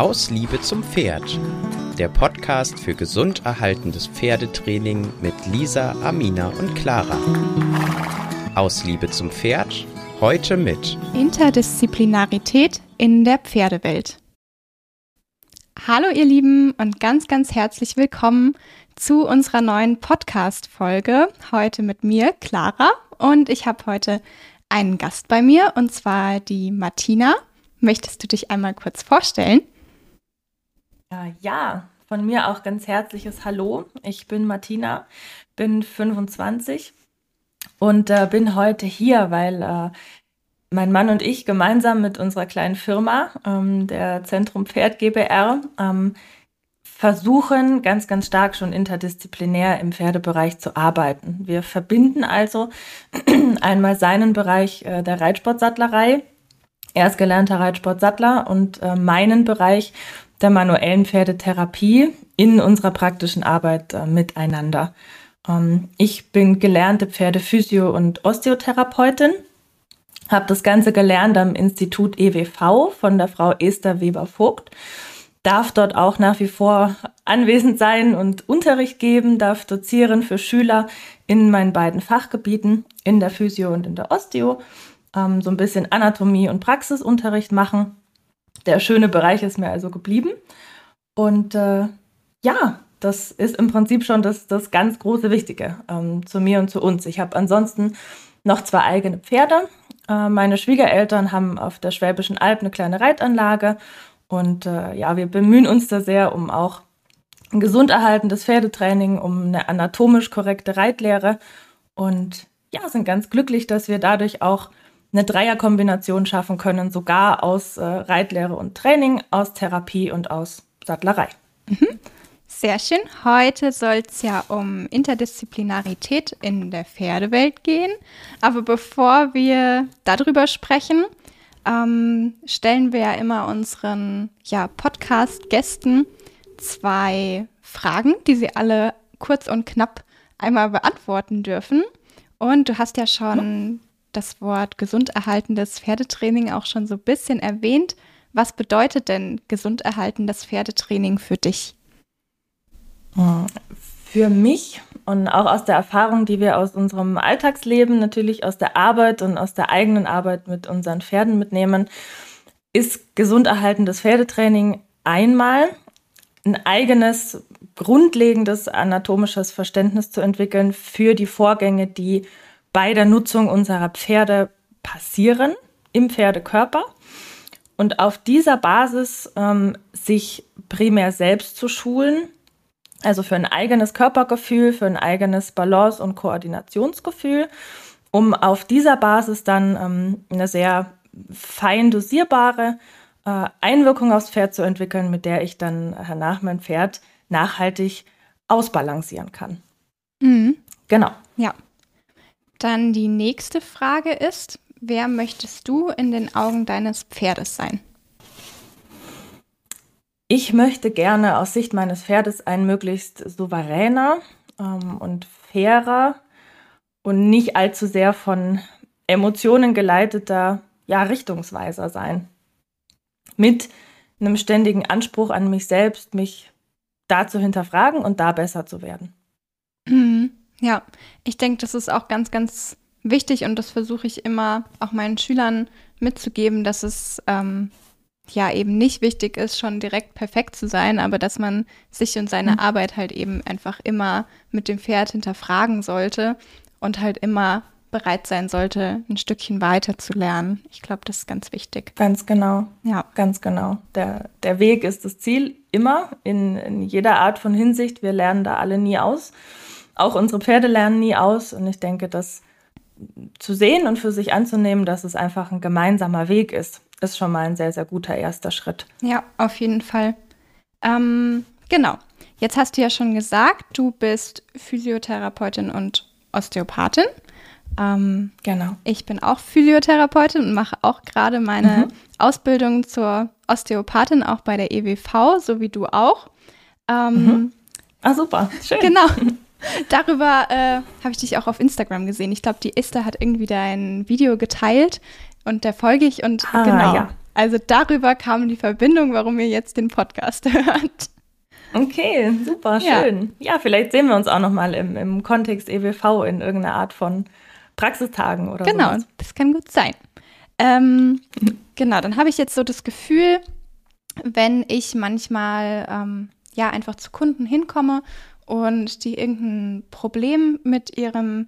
Aus Liebe zum Pferd. Der Podcast für gesund erhaltendes Pferdetraining mit Lisa, Amina und Clara. Aus Liebe zum Pferd. Heute mit Interdisziplinarität in der Pferdewelt. Hallo ihr Lieben und ganz, ganz herzlich willkommen zu unserer neuen Podcast-Folge. Heute mit mir, Clara. Und ich habe heute einen Gast bei mir und zwar die Martina. Möchtest du dich einmal kurz vorstellen? Äh, ja, von mir auch ganz herzliches Hallo. Ich bin Martina, bin 25 und äh, bin heute hier, weil äh, mein Mann und ich gemeinsam mit unserer kleinen Firma, ähm, der Zentrum Pferd GBR, ähm, versuchen ganz, ganz stark schon interdisziplinär im Pferdebereich zu arbeiten. Wir verbinden also einmal seinen Bereich äh, der Reitsportsattlerei er ist gelernter Reitsportsattler und äh, meinen Bereich der manuellen Pferdetherapie in unserer praktischen Arbeit äh, miteinander. Ähm, ich bin gelernte Pferdephysio- und Osteotherapeutin, habe das Ganze gelernt am Institut EWV von der Frau Esther Weber-Vogt, darf dort auch nach wie vor anwesend sein und Unterricht geben, darf dozieren für Schüler in meinen beiden Fachgebieten, in der Physio und in der Osteo ähm, so ein bisschen Anatomie und Praxisunterricht machen. Der schöne Bereich ist mir also geblieben. Und äh, ja, das ist im Prinzip schon das, das ganz große Wichtige ähm, zu mir und zu uns. Ich habe ansonsten noch zwei eigene Pferde. Äh, meine Schwiegereltern haben auf der Schwäbischen Alb eine kleine Reitanlage. Und äh, ja, wir bemühen uns da sehr um auch ein gesund erhaltendes Pferdetraining, um eine anatomisch korrekte Reitlehre. Und ja, sind ganz glücklich, dass wir dadurch auch eine Dreierkombination schaffen können, sogar aus äh, Reitlehre und Training, aus Therapie und aus Sattlerei. Mhm. Sehr schön. Heute soll es ja um Interdisziplinarität in der Pferdewelt gehen. Aber bevor wir darüber sprechen, ähm, stellen wir ja immer unseren ja, Podcast-Gästen zwei Fragen, die sie alle kurz und knapp einmal beantworten dürfen. Und du hast ja schon das Wort gesunderhaltendes Pferdetraining auch schon so ein bisschen erwähnt. Was bedeutet denn gesunderhaltendes Pferdetraining für dich? Für mich und auch aus der Erfahrung, die wir aus unserem Alltagsleben, natürlich aus der Arbeit und aus der eigenen Arbeit mit unseren Pferden mitnehmen, ist gesunderhaltendes Pferdetraining einmal ein eigenes, grundlegendes anatomisches Verständnis zu entwickeln für die Vorgänge, die bei der Nutzung unserer Pferde passieren im Pferdekörper und auf dieser Basis ähm, sich primär selbst zu schulen, also für ein eigenes Körpergefühl, für ein eigenes Balance- und Koordinationsgefühl, um auf dieser Basis dann ähm, eine sehr fein dosierbare äh, Einwirkung aufs Pferd zu entwickeln, mit der ich dann danach mein Pferd nachhaltig ausbalancieren kann. Mhm. Genau. Ja, dann die nächste Frage ist, wer möchtest du in den Augen deines Pferdes sein? Ich möchte gerne aus Sicht meines Pferdes ein möglichst souveräner ähm, und fairer und nicht allzu sehr von Emotionen geleiteter ja, Richtungsweiser sein. Mit einem ständigen Anspruch an mich selbst, mich da zu hinterfragen und da besser zu werden. Mhm. Ja, ich denke, das ist auch ganz, ganz wichtig und das versuche ich immer auch meinen Schülern mitzugeben, dass es ähm, ja eben nicht wichtig ist, schon direkt perfekt zu sein, aber dass man sich und seine mhm. Arbeit halt eben einfach immer mit dem Pferd hinterfragen sollte und halt immer bereit sein sollte, ein Stückchen weiter zu lernen. Ich glaube, das ist ganz wichtig. Ganz genau. Ja. Ganz genau. Der, der Weg ist das Ziel immer in, in jeder Art von Hinsicht. Wir lernen da alle nie aus auch unsere Pferde lernen nie aus. Und ich denke, das zu sehen und für sich anzunehmen, dass es einfach ein gemeinsamer Weg ist, ist schon mal ein sehr, sehr guter erster Schritt. Ja, auf jeden Fall. Ähm, genau. Jetzt hast du ja schon gesagt, du bist Physiotherapeutin und Osteopathin. Ähm, genau. Ich bin auch Physiotherapeutin und mache auch gerade meine mhm. Ausbildung zur Osteopathin auch bei der EWV, so wie du auch. Ähm, mhm. Ah, super. Schön. Genau. Darüber äh, habe ich dich auch auf Instagram gesehen. Ich glaube, die Esther hat irgendwie dein Video geteilt und der folge ich und ah, genau. Ja. Also darüber kam die Verbindung, warum ihr jetzt den Podcast hört. Okay, super, schön. Ja, ja vielleicht sehen wir uns auch nochmal im, im Kontext EWV in irgendeiner Art von Praxistagen oder so. Genau, sowas. das kann gut sein. Ähm, genau, dann habe ich jetzt so das Gefühl, wenn ich manchmal ähm, ja einfach zu Kunden hinkomme und die irgendein Problem mit ihrem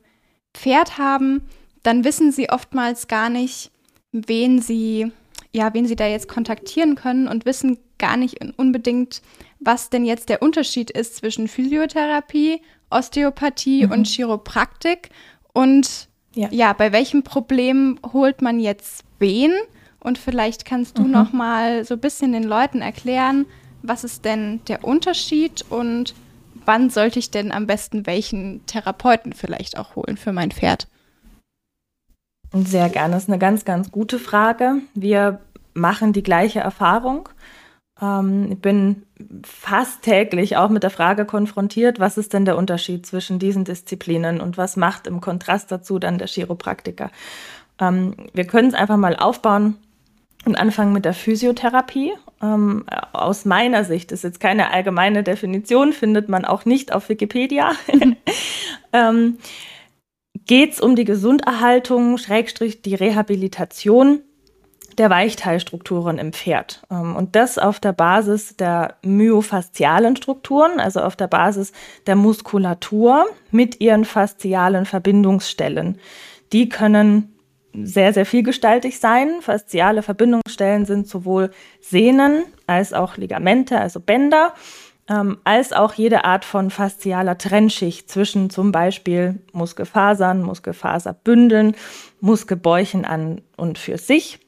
Pferd haben, dann wissen sie oftmals gar nicht, wen sie ja, wen sie da jetzt kontaktieren können und wissen gar nicht unbedingt, was denn jetzt der Unterschied ist zwischen Physiotherapie, Osteopathie mhm. und Chiropraktik und ja. ja. bei welchem Problem holt man jetzt wen? Und vielleicht kannst du mhm. noch mal so ein bisschen den Leuten erklären, was ist denn der Unterschied und wann sollte ich denn am besten welchen Therapeuten vielleicht auch holen für mein Pferd? Sehr gerne. Das ist eine ganz, ganz gute Frage. Wir machen die gleiche Erfahrung. Ähm, ich bin fast täglich auch mit der Frage konfrontiert, was ist denn der Unterschied zwischen diesen Disziplinen und was macht im Kontrast dazu dann der Chiropraktiker? Ähm, wir können es einfach mal aufbauen und anfangen mit der Physiotherapie. Ähm, aus meiner Sicht ist jetzt keine allgemeine Definition, findet man auch nicht auf Wikipedia. ähm, Geht es um die Gesunderhaltung, Schrägstrich die Rehabilitation der Weichteilstrukturen im Pferd. Ähm, und das auf der Basis der myofaszialen Strukturen, also auf der Basis der Muskulatur mit ihren faszialen Verbindungsstellen. Die können sehr, sehr vielgestaltig sein. Fasziale Verbindungsstellen sind sowohl Sehnen als auch Ligamente, also Bänder, ähm, als auch jede Art von faszialer Trennschicht zwischen zum Beispiel Muskelfasern, Muskelfaserbündeln, Muskelbäuchen an und für sich,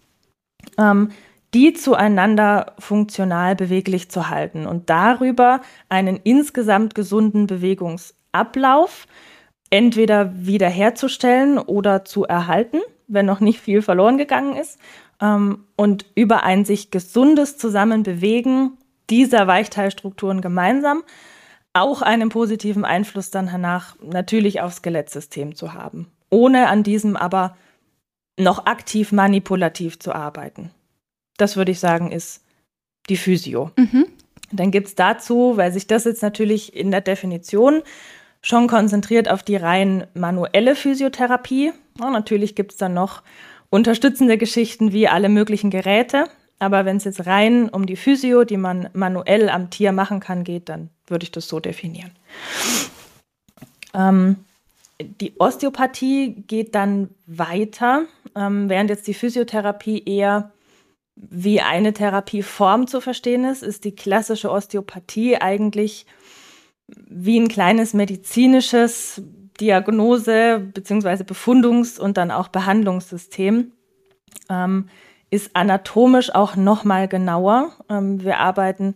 ähm, die zueinander funktional beweglich zu halten und darüber einen insgesamt gesunden Bewegungsablauf entweder wiederherzustellen oder zu erhalten wenn noch nicht viel verloren gegangen ist. Ähm, und über ein sich gesundes Zusammenbewegen dieser Weichteilstrukturen gemeinsam auch einen positiven Einfluss dann danach natürlich aufs Skelettsystem zu haben, ohne an diesem aber noch aktiv manipulativ zu arbeiten. Das würde ich sagen, ist die Physio. Mhm. Dann gibt es dazu, weil sich das jetzt natürlich in der Definition schon konzentriert auf die rein manuelle Physiotherapie. Ja, natürlich gibt es dann noch unterstützende Geschichten wie alle möglichen Geräte. Aber wenn es jetzt rein um die Physio, die man manuell am Tier machen kann, geht, dann würde ich das so definieren. Ähm, die Osteopathie geht dann weiter, ähm, während jetzt die Physiotherapie eher wie eine Therapieform zu verstehen ist, ist die klassische Osteopathie eigentlich wie ein kleines medizinisches Diagnose- bzw. Befundungs- und dann auch Behandlungssystem. Ähm, ist anatomisch auch nochmal genauer. Ähm, wir arbeiten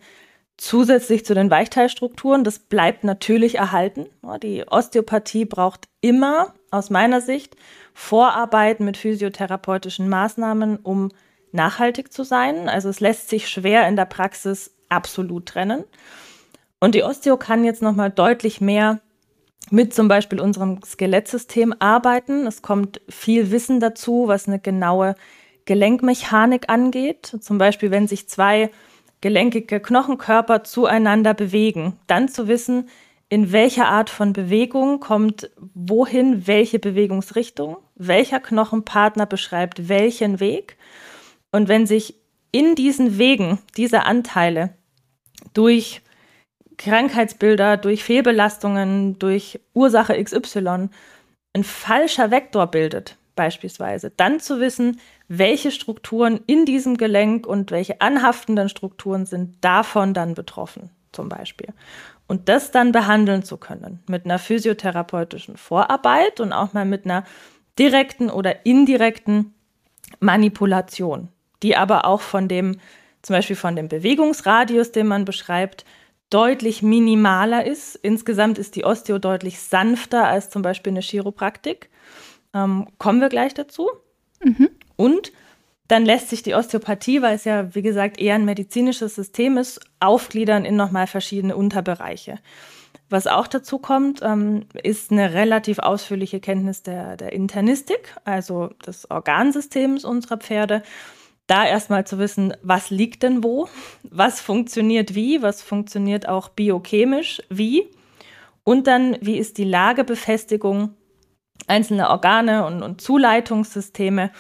zusätzlich zu den Weichteilstrukturen. Das bleibt natürlich erhalten. Die Osteopathie braucht immer, aus meiner Sicht, Vorarbeit mit physiotherapeutischen Maßnahmen, um nachhaltig zu sein. Also es lässt sich schwer in der Praxis absolut trennen. Und die Osteo kann jetzt nochmal deutlich mehr mit zum Beispiel unserem Skelettsystem arbeiten. Es kommt viel Wissen dazu, was eine genaue Gelenkmechanik angeht. Zum Beispiel, wenn sich zwei gelenkige Knochenkörper zueinander bewegen, dann zu wissen, in welcher Art von Bewegung kommt wohin welche Bewegungsrichtung, welcher Knochenpartner beschreibt welchen Weg. Und wenn sich in diesen Wegen diese Anteile durch Krankheitsbilder, durch Fehlbelastungen, durch Ursache XY ein falscher Vektor bildet, beispielsweise, dann zu wissen, welche Strukturen in diesem Gelenk und welche anhaftenden Strukturen sind davon dann betroffen, zum Beispiel. Und das dann behandeln zu können mit einer physiotherapeutischen Vorarbeit und auch mal mit einer direkten oder indirekten Manipulation, die aber auch von dem, zum Beispiel von dem Bewegungsradius, den man beschreibt, deutlich minimaler ist. Insgesamt ist die Osteo deutlich sanfter als zum Beispiel eine Chiropraktik. Ähm, kommen wir gleich dazu. Mhm. Und dann lässt sich die Osteopathie, weil es ja, wie gesagt, eher ein medizinisches System ist, aufgliedern in nochmal verschiedene Unterbereiche. Was auch dazu kommt, ähm, ist eine relativ ausführliche Kenntnis der, der Internistik, also des Organsystems unserer Pferde da erstmal zu wissen, was liegt denn wo, was funktioniert wie, was funktioniert auch biochemisch wie und dann, wie ist die Lagebefestigung einzelner Organe und, und Zuleitungssysteme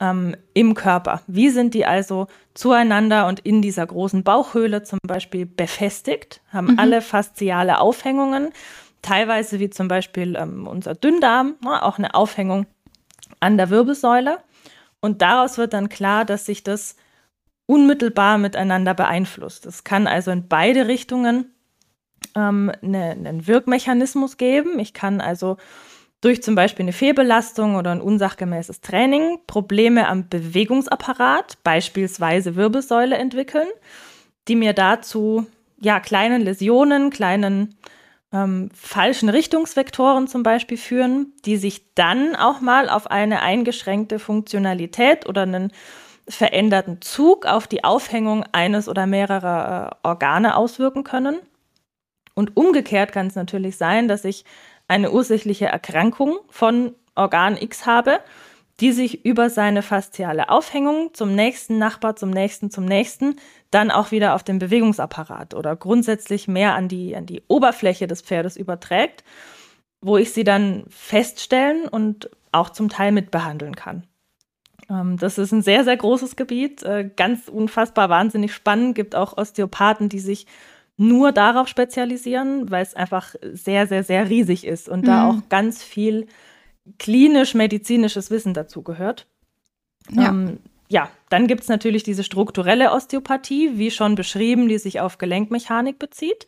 ähm, im Körper. Wie sind die also zueinander und in dieser großen Bauchhöhle zum Beispiel befestigt, haben mhm. alle fasziale Aufhängungen, teilweise wie zum Beispiel ähm, unser Dünndarm, ne, auch eine Aufhängung an der Wirbelsäule. Und daraus wird dann klar, dass sich das unmittelbar miteinander beeinflusst. Es kann also in beide Richtungen ähm, eine, einen Wirkmechanismus geben. Ich kann also durch zum Beispiel eine Fehlbelastung oder ein unsachgemäßes Training Probleme am Bewegungsapparat, beispielsweise Wirbelsäule, entwickeln, die mir dazu ja kleinen Läsionen, kleinen ähm, falschen Richtungsvektoren zum Beispiel führen, die sich dann auch mal auf eine eingeschränkte Funktionalität oder einen veränderten Zug auf die Aufhängung eines oder mehrerer äh, Organe auswirken können. Und umgekehrt kann es natürlich sein, dass ich eine ursächliche Erkrankung von Organ X habe, die sich über seine fasziale Aufhängung zum nächsten Nachbar, zum nächsten, zum nächsten, dann auch wieder auf den Bewegungsapparat oder grundsätzlich mehr an die, an die Oberfläche des Pferdes überträgt, wo ich sie dann feststellen und auch zum Teil mitbehandeln kann. Ähm, das ist ein sehr, sehr großes Gebiet, äh, ganz unfassbar wahnsinnig spannend. Gibt auch Osteopathen, die sich nur darauf spezialisieren, weil es einfach sehr, sehr, sehr riesig ist und mhm. da auch ganz viel klinisch-medizinisches Wissen dazu gehört. Ja. Ähm, ja, dann gibt es natürlich diese strukturelle Osteopathie, wie schon beschrieben, die sich auf Gelenkmechanik bezieht.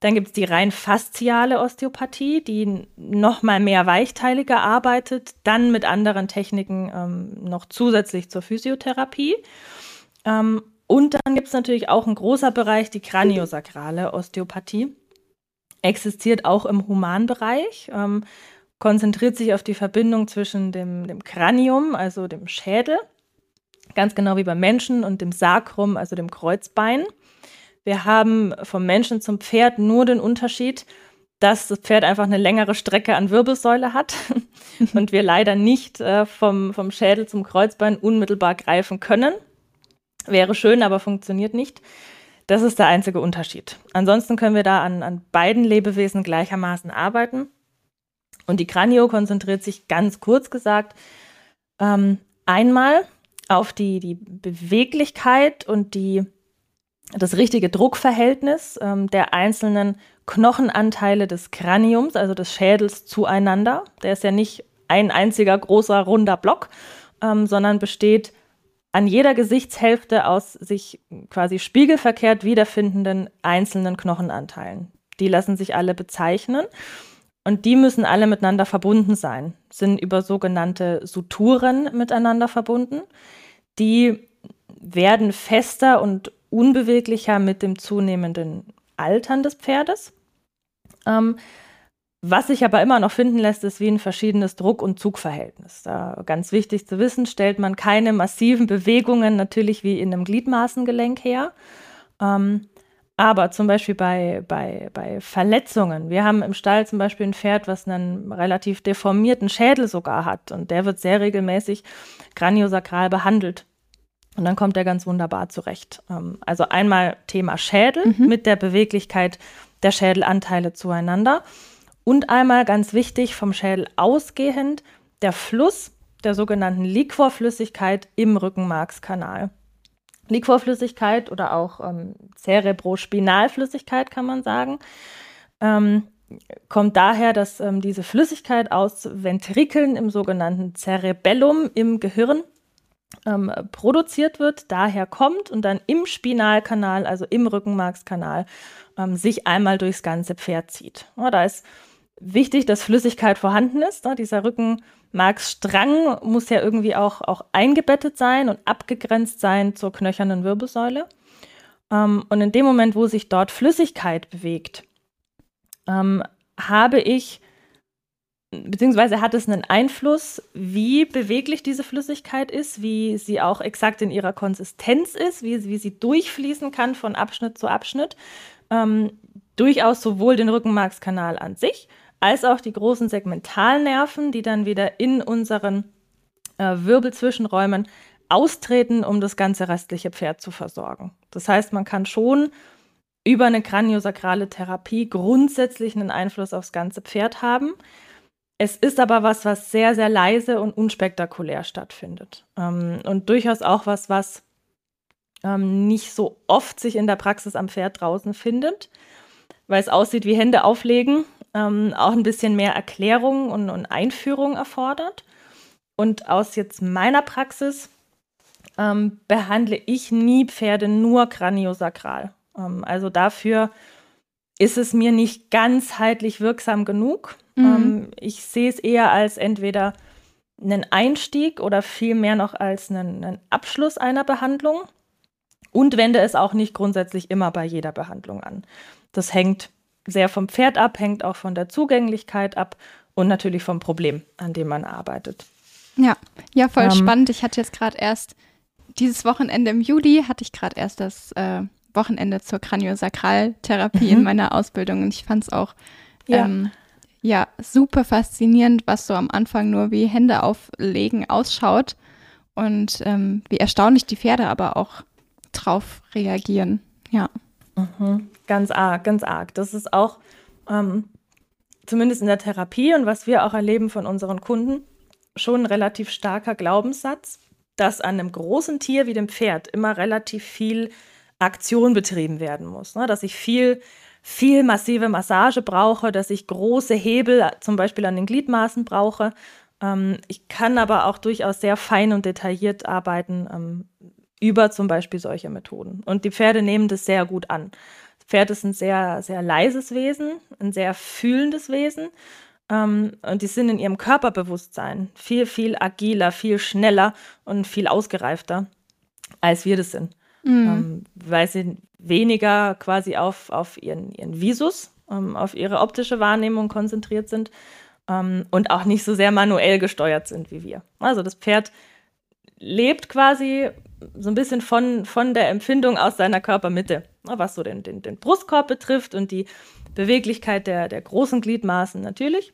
Dann gibt es die rein fasziale Osteopathie, die noch mal mehr weichteiliger arbeitet, dann mit anderen Techniken ähm, noch zusätzlich zur Physiotherapie. Ähm, und dann gibt es natürlich auch ein großer Bereich, die kraniosakrale Osteopathie. Existiert auch im Humanbereich, ähm, konzentriert sich auf die Verbindung zwischen dem, dem Kranium, also dem Schädel, ganz genau wie beim Menschen, und dem Sacrum, also dem Kreuzbein. Wir haben vom Menschen zum Pferd nur den Unterschied, dass das Pferd einfach eine längere Strecke an Wirbelsäule hat und wir leider nicht äh, vom, vom Schädel zum Kreuzbein unmittelbar greifen können. Wäre schön, aber funktioniert nicht. Das ist der einzige Unterschied. Ansonsten können wir da an, an beiden Lebewesen gleichermaßen arbeiten. Und die Kranio konzentriert sich ganz kurz gesagt ähm, einmal auf die, die Beweglichkeit und die, das richtige Druckverhältnis ähm, der einzelnen Knochenanteile des Kraniums, also des Schädels, zueinander. Der ist ja nicht ein einziger großer runder Block, ähm, sondern besteht an jeder Gesichtshälfte aus sich quasi spiegelverkehrt wiederfindenden einzelnen Knochenanteilen. Die lassen sich alle bezeichnen und die müssen alle miteinander verbunden sein, sind über sogenannte Suturen miteinander verbunden. Die werden fester und unbeweglicher mit dem zunehmenden Altern des Pferdes. Ähm, was sich aber immer noch finden lässt, ist wie ein verschiedenes Druck- und Zugverhältnis. Da ganz wichtig zu wissen, stellt man keine massiven Bewegungen natürlich wie in einem Gliedmaßengelenk her. Ähm, aber zum Beispiel bei, bei, bei Verletzungen. Wir haben im Stall zum Beispiel ein Pferd, was einen relativ deformierten Schädel sogar hat. Und der wird sehr regelmäßig craniosakral behandelt. Und dann kommt er ganz wunderbar zurecht. Ähm, also einmal Thema Schädel mhm. mit der Beweglichkeit der Schädelanteile zueinander. Und einmal ganz wichtig, vom Schädel ausgehend, der Fluss der sogenannten Liquorflüssigkeit im Rückenmarkskanal. Liquorflüssigkeit oder auch ähm, Cerebrospinalflüssigkeit kann man sagen, ähm, kommt daher, dass ähm, diese Flüssigkeit aus Ventrikeln im sogenannten Cerebellum im Gehirn ähm, produziert wird, daher kommt und dann im Spinalkanal, also im Rückenmarkskanal, ähm, sich einmal durchs ganze Pferd zieht. Ja, da ist wichtig, dass Flüssigkeit vorhanden ist. Ne? Dieser Rückenmarksstrang muss ja irgendwie auch, auch eingebettet sein und abgegrenzt sein zur knöchernen Wirbelsäule. Ähm, und in dem Moment, wo sich dort Flüssigkeit bewegt, ähm, habe ich, beziehungsweise hat es einen Einfluss, wie beweglich diese Flüssigkeit ist, wie sie auch exakt in ihrer Konsistenz ist, wie, wie sie durchfließen kann von Abschnitt zu Abschnitt. Ähm, durchaus sowohl den Rückenmarkskanal an sich, als auch die großen Segmentalnerven, die dann wieder in unseren äh, Wirbelzwischenräumen austreten, um das ganze restliche Pferd zu versorgen. Das heißt, man kann schon über eine kraniosakrale Therapie grundsätzlich einen Einfluss aufs ganze Pferd haben. Es ist aber was, was sehr, sehr leise und unspektakulär stattfindet. Ähm, und durchaus auch was, was ähm, nicht so oft sich in der Praxis am Pferd draußen findet, weil es aussieht wie Hände auflegen, ähm, auch ein bisschen mehr Erklärung und, und, Einführung erfordert. Und aus jetzt meiner Praxis ähm, behandle ich nie Pferde nur kraniosakral. Ähm, also dafür ist es mir nicht ganzheitlich wirksam genug. Mhm. Ähm, ich sehe es eher als entweder einen Einstieg oder vielmehr noch als einen, einen Abschluss einer Behandlung und wende es auch nicht grundsätzlich immer bei jeder Behandlung an. Das hängt sehr vom Pferd ab, hängt auch von der Zugänglichkeit ab und natürlich vom Problem, an dem man arbeitet. Ja, ja, voll ähm, spannend. Ich hatte jetzt gerade erst dieses Wochenende im Juli hatte ich gerade erst das äh, Wochenende zur Kraniosakraltherapie mhm. in meiner Ausbildung und ich fand es auch ja. Ähm, ja super faszinierend, was so am Anfang nur wie Hände auflegen ausschaut und ähm, wie erstaunlich die Pferde aber auch drauf reagieren. Ja. Mhm. Ganz arg, ganz arg. Das ist auch ähm, zumindest in der Therapie und was wir auch erleben von unseren Kunden schon ein relativ starker Glaubenssatz, dass an einem großen Tier wie dem Pferd immer relativ viel Aktion betrieben werden muss. Ne? Dass ich viel, viel massive Massage brauche, dass ich große Hebel zum Beispiel an den Gliedmaßen brauche. Ähm, ich kann aber auch durchaus sehr fein und detailliert arbeiten ähm, über zum Beispiel solche Methoden. Und die Pferde nehmen das sehr gut an. Das Pferd ist ein sehr, sehr leises Wesen, ein sehr fühlendes Wesen. Ähm, und die sind in ihrem Körperbewusstsein viel, viel agiler, viel schneller und viel ausgereifter, als wir das sind. Mhm. Ähm, weil sie weniger quasi auf, auf ihren, ihren Visus, ähm, auf ihre optische Wahrnehmung konzentriert sind ähm, und auch nicht so sehr manuell gesteuert sind wie wir. Also das Pferd lebt quasi so ein bisschen von, von der Empfindung aus seiner Körpermitte, was so den, den, den Brustkorb betrifft und die Beweglichkeit der, der großen Gliedmaßen natürlich.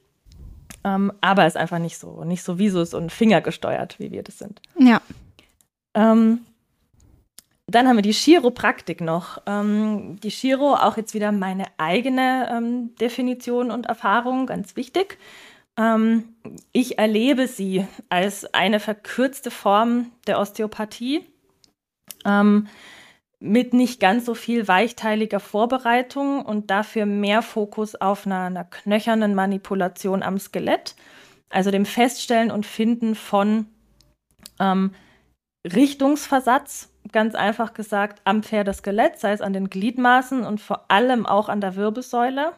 Ähm, aber ist einfach nicht so, nicht so Visus und Finger gesteuert, wie wir das sind. Ja. Ähm, dann haben wir die Chiropraktik noch. Ähm, die Chiro, auch jetzt wieder meine eigene ähm, Definition und Erfahrung, ganz wichtig. Ähm, ich erlebe sie als eine verkürzte Form der Osteopathie ähm, mit nicht ganz so viel weichteiliger Vorbereitung und dafür mehr Fokus auf einer, einer knöchernen Manipulation am Skelett, also dem Feststellen und Finden von ähm, Richtungsversatz, ganz einfach gesagt, am Pferdeskelett, sei es an den Gliedmaßen und vor allem auch an der Wirbelsäule.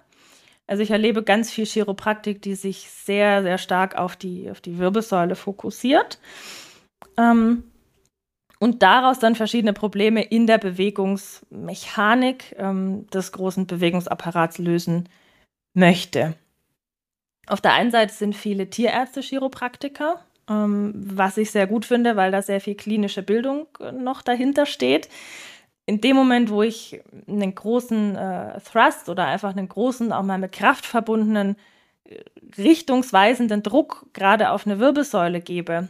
Also ich erlebe ganz viel Chiropraktik, die sich sehr, sehr stark auf die, auf die Wirbelsäule fokussiert. Ähm, und daraus dann verschiedene Probleme in der Bewegungsmechanik ähm, des großen Bewegungsapparats lösen möchte. Auf der einen Seite sind viele Tierärzte Chiropraktiker, ähm, was ich sehr gut finde, weil da sehr viel klinische Bildung äh, noch dahinter steht. In dem Moment, wo ich einen großen äh, Thrust oder einfach einen großen, auch mal mit Kraft verbundenen, äh, richtungsweisenden Druck gerade auf eine Wirbelsäule gebe,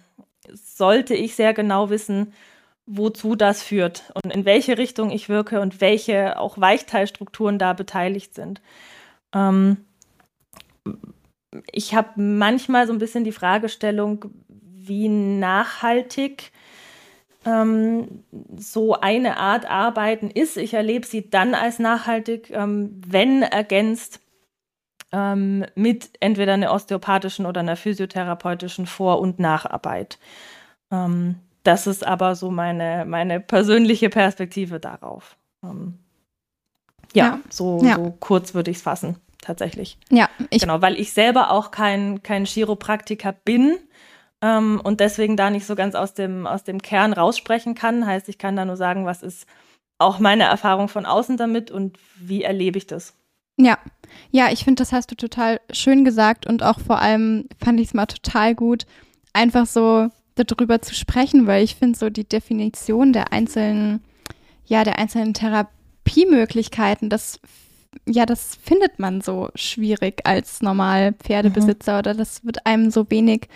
sollte ich sehr genau wissen, wozu das führt und in welche Richtung ich wirke und welche auch Weichteilstrukturen da beteiligt sind. Ähm, ich habe manchmal so ein bisschen die Fragestellung, wie nachhaltig ähm, so eine Art Arbeiten ist. Ich erlebe sie dann als nachhaltig, ähm, wenn ergänzt ähm, mit entweder einer osteopathischen oder einer physiotherapeutischen Vor- und Nacharbeit. Ähm, das ist aber so meine, meine persönliche Perspektive darauf. Ähm, ja, ja, So, ja. so kurz würde ich es fassen, tatsächlich. Ja, ich genau, weil ich selber auch kein, kein Chiropraktiker bin ähm, und deswegen da nicht so ganz aus dem, aus dem Kern raussprechen kann. Heißt, ich kann da nur sagen, was ist auch meine Erfahrung von außen damit und wie erlebe ich das. Ja, ja, ich finde, das hast du total schön gesagt und auch vor allem fand ich es mal total gut, einfach so darüber zu sprechen, weil ich finde so die Definition der einzelnen, ja, der einzelnen Therapiemöglichkeiten, das ja, das findet man so schwierig als normal Pferdebesitzer mhm. oder das wird einem so wenig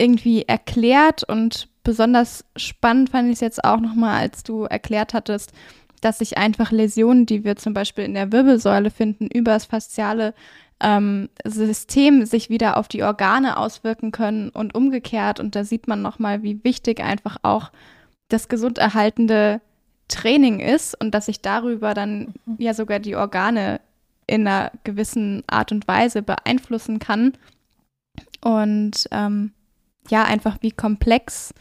irgendwie erklärt und besonders spannend fand ich es jetzt auch nochmal, als du erklärt hattest, dass sich einfach Läsionen, die wir zum Beispiel in der Wirbelsäule finden, über das fasziale ähm, System sich wieder auf die Organe auswirken können und umgekehrt. Und da sieht man nochmal, wie wichtig einfach auch das gesunderhaltende Training ist und dass sich darüber dann mhm. ja sogar die Organe in einer gewissen Art und Weise beeinflussen kann. Und ähm, ja, einfach wie komplex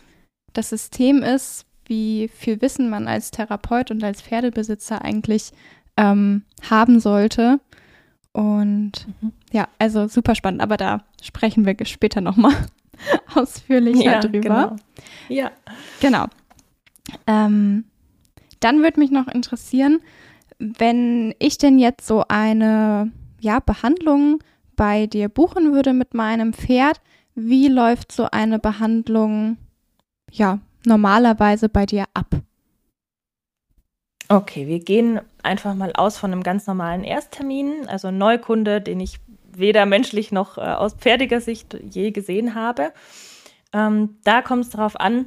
das System ist, wie viel Wissen man als Therapeut und als Pferdebesitzer eigentlich ähm, haben sollte. Und mhm. ja, also super spannend, aber da sprechen wir später nochmal ausführlicher ja, drüber. Genau. Ja. Genau. Ähm, dann würde mich noch interessieren, wenn ich denn jetzt so eine ja, Behandlung bei dir buchen würde mit meinem Pferd, wie läuft so eine Behandlung ja normalerweise bei dir ab? Okay, wir gehen einfach mal aus von einem ganz normalen Ersttermin, also Neukunde, den ich weder menschlich noch äh, aus pferdiger Sicht je gesehen habe. Ähm, da kommt es darauf an,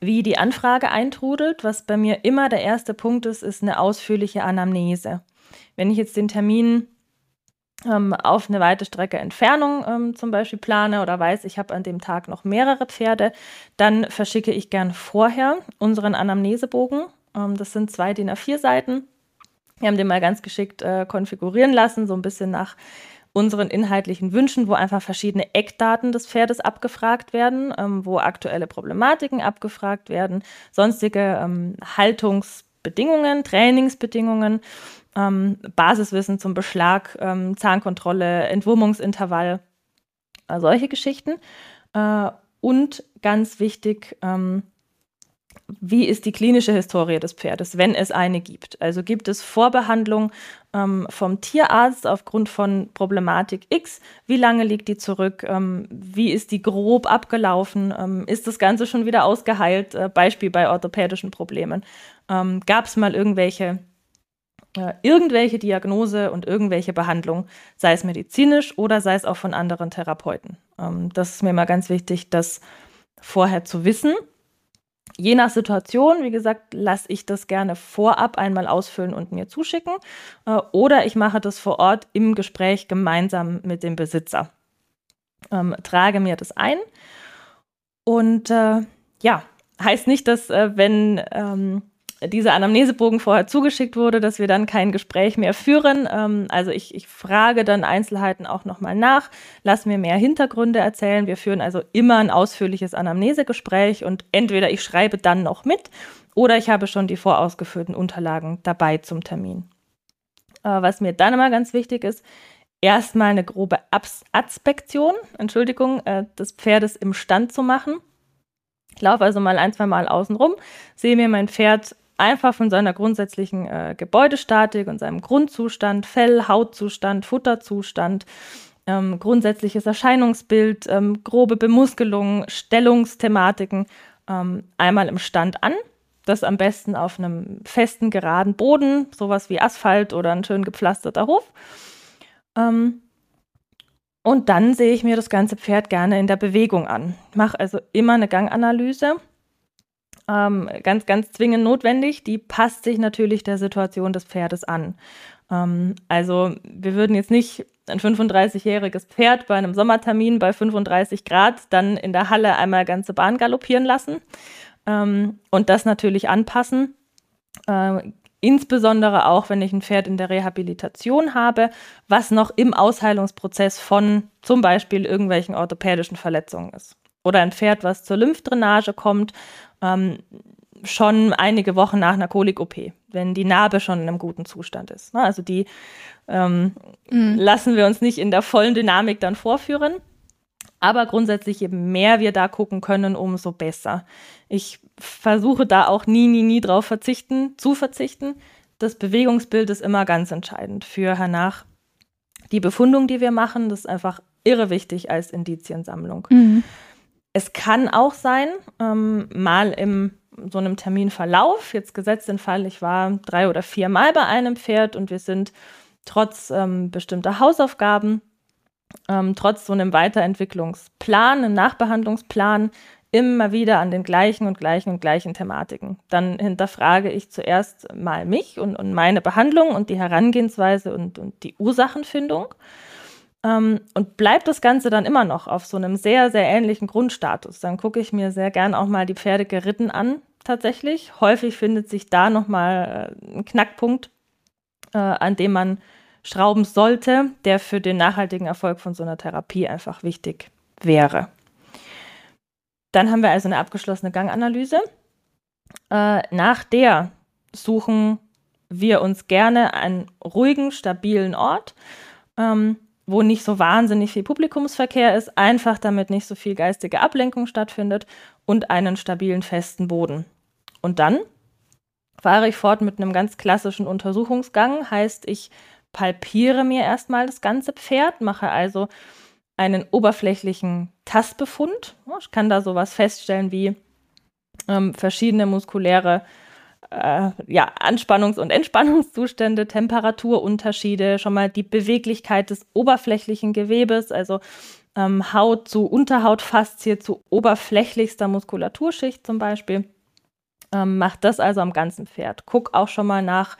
wie die Anfrage eintrudelt. Was bei mir immer der erste Punkt ist, ist eine ausführliche Anamnese. Wenn ich jetzt den Termin auf eine weite Strecke Entfernung ähm, zum Beispiel plane oder weiß, ich habe an dem Tag noch mehrere Pferde, dann verschicke ich gern vorher unseren Anamnesebogen. Ähm, das sind zwei DIN A4 Seiten. Wir haben den mal ganz geschickt äh, konfigurieren lassen, so ein bisschen nach unseren inhaltlichen Wünschen, wo einfach verschiedene Eckdaten des Pferdes abgefragt werden, ähm, wo aktuelle Problematiken abgefragt werden, sonstige ähm, Haltungsbedingungen, Trainingsbedingungen ähm, Basiswissen zum Beschlag, ähm, Zahnkontrolle, Entwurmungsintervall, äh, solche Geschichten. Äh, und ganz wichtig, ähm, wie ist die klinische Historie des Pferdes, wenn es eine gibt? Also gibt es Vorbehandlung ähm, vom Tierarzt aufgrund von Problematik X? Wie lange liegt die zurück? Ähm, wie ist die grob abgelaufen? Ähm, ist das Ganze schon wieder ausgeheilt? Äh, Beispiel bei orthopädischen Problemen. Ähm, Gab es mal irgendwelche irgendwelche Diagnose und irgendwelche Behandlung, sei es medizinisch oder sei es auch von anderen Therapeuten. Ähm, das ist mir immer ganz wichtig, das vorher zu wissen. Je nach Situation, wie gesagt, lasse ich das gerne vorab einmal ausfüllen und mir zuschicken. Äh, oder ich mache das vor Ort im Gespräch gemeinsam mit dem Besitzer. Ähm, trage mir das ein. Und äh, ja, heißt nicht, dass äh, wenn ähm, dieser Anamnesebogen vorher zugeschickt wurde, dass wir dann kein Gespräch mehr führen. Ähm, also ich, ich frage dann Einzelheiten auch nochmal nach, lass mir mehr Hintergründe erzählen. Wir führen also immer ein ausführliches Anamnesegespräch und entweder ich schreibe dann noch mit oder ich habe schon die vorausgeführten Unterlagen dabei zum Termin. Äh, was mir dann immer ganz wichtig ist, erstmal eine grobe Abs Aspektion, Entschuldigung, äh, des Pferdes im Stand zu machen. Ich laufe also mal ein, zwei Mal außen rum, sehe mir mein Pferd einfach von seiner grundsätzlichen äh, Gebäudestatik und seinem Grundzustand, Fell, Hautzustand, Futterzustand, ähm, grundsätzliches Erscheinungsbild, ähm, grobe Bemuskelung, Stellungsthematiken ähm, einmal im Stand an. Das am besten auf einem festen, geraden Boden, sowas wie Asphalt oder ein schön gepflasterter Hof. Ähm, und dann sehe ich mir das ganze Pferd gerne in der Bewegung an. Ich mache also immer eine Ganganalyse ähm, ganz, ganz zwingend notwendig. Die passt sich natürlich der Situation des Pferdes an. Ähm, also wir würden jetzt nicht ein 35-jähriges Pferd bei einem Sommertermin bei 35 Grad dann in der Halle einmal ganze Bahn galoppieren lassen ähm, und das natürlich anpassen. Äh, insbesondere auch, wenn ich ein Pferd in der Rehabilitation habe, was noch im Ausheilungsprozess von zum Beispiel irgendwelchen orthopädischen Verletzungen ist. Oder ein Pferd, was zur Lymphdrainage kommt ähm, schon einige Wochen nach einer Kolik-OP, wenn die Narbe schon in einem guten Zustand ist. Ne? Also die ähm, mhm. lassen wir uns nicht in der vollen Dynamik dann vorführen. Aber grundsätzlich, je mehr wir da gucken können, umso besser. Ich versuche da auch nie, nie, nie drauf verzichten, zu verzichten. Das Bewegungsbild ist immer ganz entscheidend für hernach die Befundung, die wir machen. Das ist einfach irre wichtig als Indiziensammlung. Mhm. Es kann auch sein, ähm, mal im so einem Terminverlauf, jetzt gesetzt den Fall, ich war drei oder vier Mal bei einem Pferd und wir sind trotz ähm, bestimmter Hausaufgaben, ähm, trotz so einem Weiterentwicklungsplan, einem Nachbehandlungsplan immer wieder an den gleichen und gleichen und gleichen Thematiken. Dann hinterfrage ich zuerst mal mich und, und meine Behandlung und die Herangehensweise und, und die Ursachenfindung. Ähm, und bleibt das Ganze dann immer noch auf so einem sehr, sehr ähnlichen Grundstatus, dann gucke ich mir sehr gern auch mal die Pferde geritten an, tatsächlich. Häufig findet sich da nochmal äh, ein Knackpunkt, äh, an dem man schrauben sollte, der für den nachhaltigen Erfolg von so einer Therapie einfach wichtig wäre. Dann haben wir also eine abgeschlossene Ganganalyse. Äh, nach der suchen wir uns gerne einen ruhigen, stabilen Ort, ähm, wo nicht so wahnsinnig viel Publikumsverkehr ist, einfach damit nicht so viel geistige Ablenkung stattfindet und einen stabilen, festen Boden. Und dann fahre ich fort mit einem ganz klassischen Untersuchungsgang, heißt, ich palpiere mir erstmal das ganze Pferd, mache also einen oberflächlichen Tastbefund. Ich kann da sowas feststellen wie ähm, verschiedene muskuläre äh, ja, Anspannungs- und Entspannungszustände, Temperaturunterschiede, schon mal die Beweglichkeit des oberflächlichen Gewebes, also ähm, Haut zu Unterhautfaszie zu oberflächlichster Muskulaturschicht zum Beispiel. Ähm, macht das also am ganzen Pferd. Guck auch schon mal nach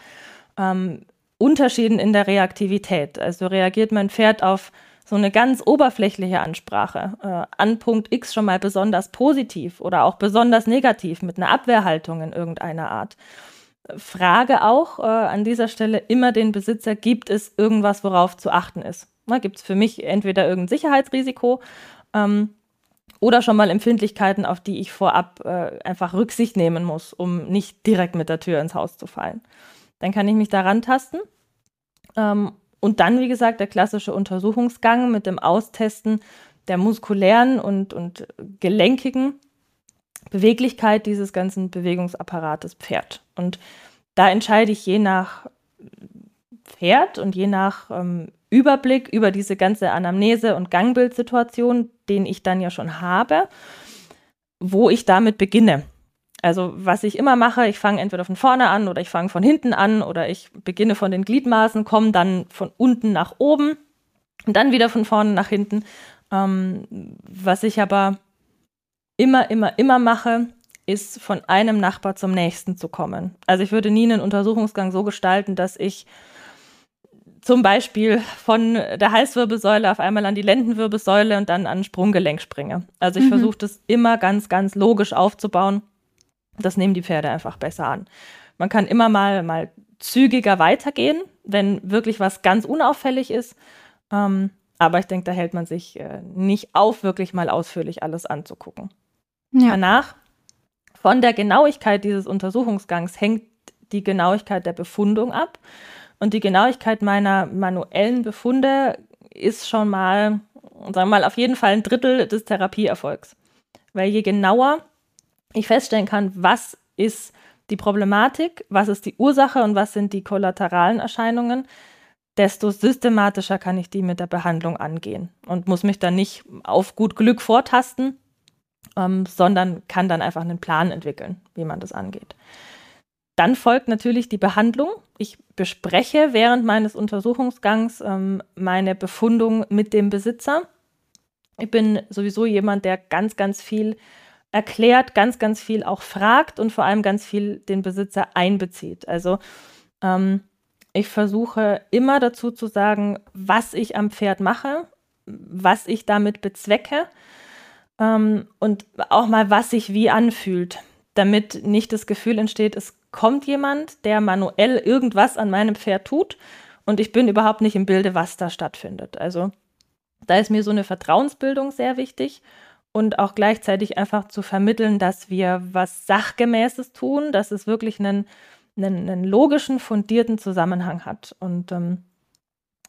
ähm, Unterschieden in der Reaktivität. Also reagiert mein Pferd auf so eine ganz oberflächliche Ansprache äh, an Punkt X schon mal besonders positiv oder auch besonders negativ mit einer Abwehrhaltung in irgendeiner Art. Frage auch äh, an dieser Stelle immer den Besitzer, gibt es irgendwas, worauf zu achten ist? Gibt es für mich entweder irgendein Sicherheitsrisiko ähm, oder schon mal Empfindlichkeiten, auf die ich vorab äh, einfach Rücksicht nehmen muss, um nicht direkt mit der Tür ins Haus zu fallen. Dann kann ich mich daran tasten ähm, und dann, wie gesagt, der klassische Untersuchungsgang mit dem Austesten der muskulären und, und gelenkigen Beweglichkeit dieses ganzen Bewegungsapparates Pferd. Und da entscheide ich je nach Pferd und je nach ähm, Überblick über diese ganze Anamnese- und Gangbildsituation, den ich dann ja schon habe, wo ich damit beginne. Also was ich immer mache, ich fange entweder von vorne an oder ich fange von hinten an oder ich beginne von den Gliedmaßen, komme dann von unten nach oben und dann wieder von vorne nach hinten. Ähm, was ich aber immer, immer, immer mache, ist von einem Nachbar zum nächsten zu kommen. Also ich würde nie einen Untersuchungsgang so gestalten, dass ich zum Beispiel von der Halswirbelsäule auf einmal an die Lendenwirbelsäule und dann an Sprunggelenk springe. Also ich mhm. versuche das immer ganz, ganz logisch aufzubauen das nehmen die Pferde einfach besser an. Man kann immer mal, mal zügiger weitergehen, wenn wirklich was ganz unauffällig ist. Ähm, aber ich denke, da hält man sich äh, nicht auf, wirklich mal ausführlich alles anzugucken. Ja. Danach, von der Genauigkeit dieses Untersuchungsgangs hängt die Genauigkeit der Befundung ab. Und die Genauigkeit meiner manuellen Befunde ist schon mal, sagen wir mal, auf jeden Fall ein Drittel des Therapieerfolgs. Weil je genauer ich feststellen kann, was ist die Problematik, was ist die Ursache und was sind die kollateralen Erscheinungen, desto systematischer kann ich die mit der Behandlung angehen und muss mich dann nicht auf gut Glück vortasten, ähm, sondern kann dann einfach einen Plan entwickeln, wie man das angeht. Dann folgt natürlich die Behandlung. Ich bespreche während meines Untersuchungsgangs ähm, meine Befundung mit dem Besitzer. Ich bin sowieso jemand, der ganz, ganz viel erklärt, ganz, ganz viel auch fragt und vor allem ganz viel den Besitzer einbezieht. Also ähm, ich versuche immer dazu zu sagen, was ich am Pferd mache, was ich damit bezwecke ähm, und auch mal, was sich wie anfühlt, damit nicht das Gefühl entsteht, es kommt jemand, der manuell irgendwas an meinem Pferd tut und ich bin überhaupt nicht im Bilde, was da stattfindet. Also da ist mir so eine Vertrauensbildung sehr wichtig und auch gleichzeitig einfach zu vermitteln, dass wir was Sachgemäßes tun, dass es wirklich einen, einen, einen logischen, fundierten Zusammenhang hat und ähm,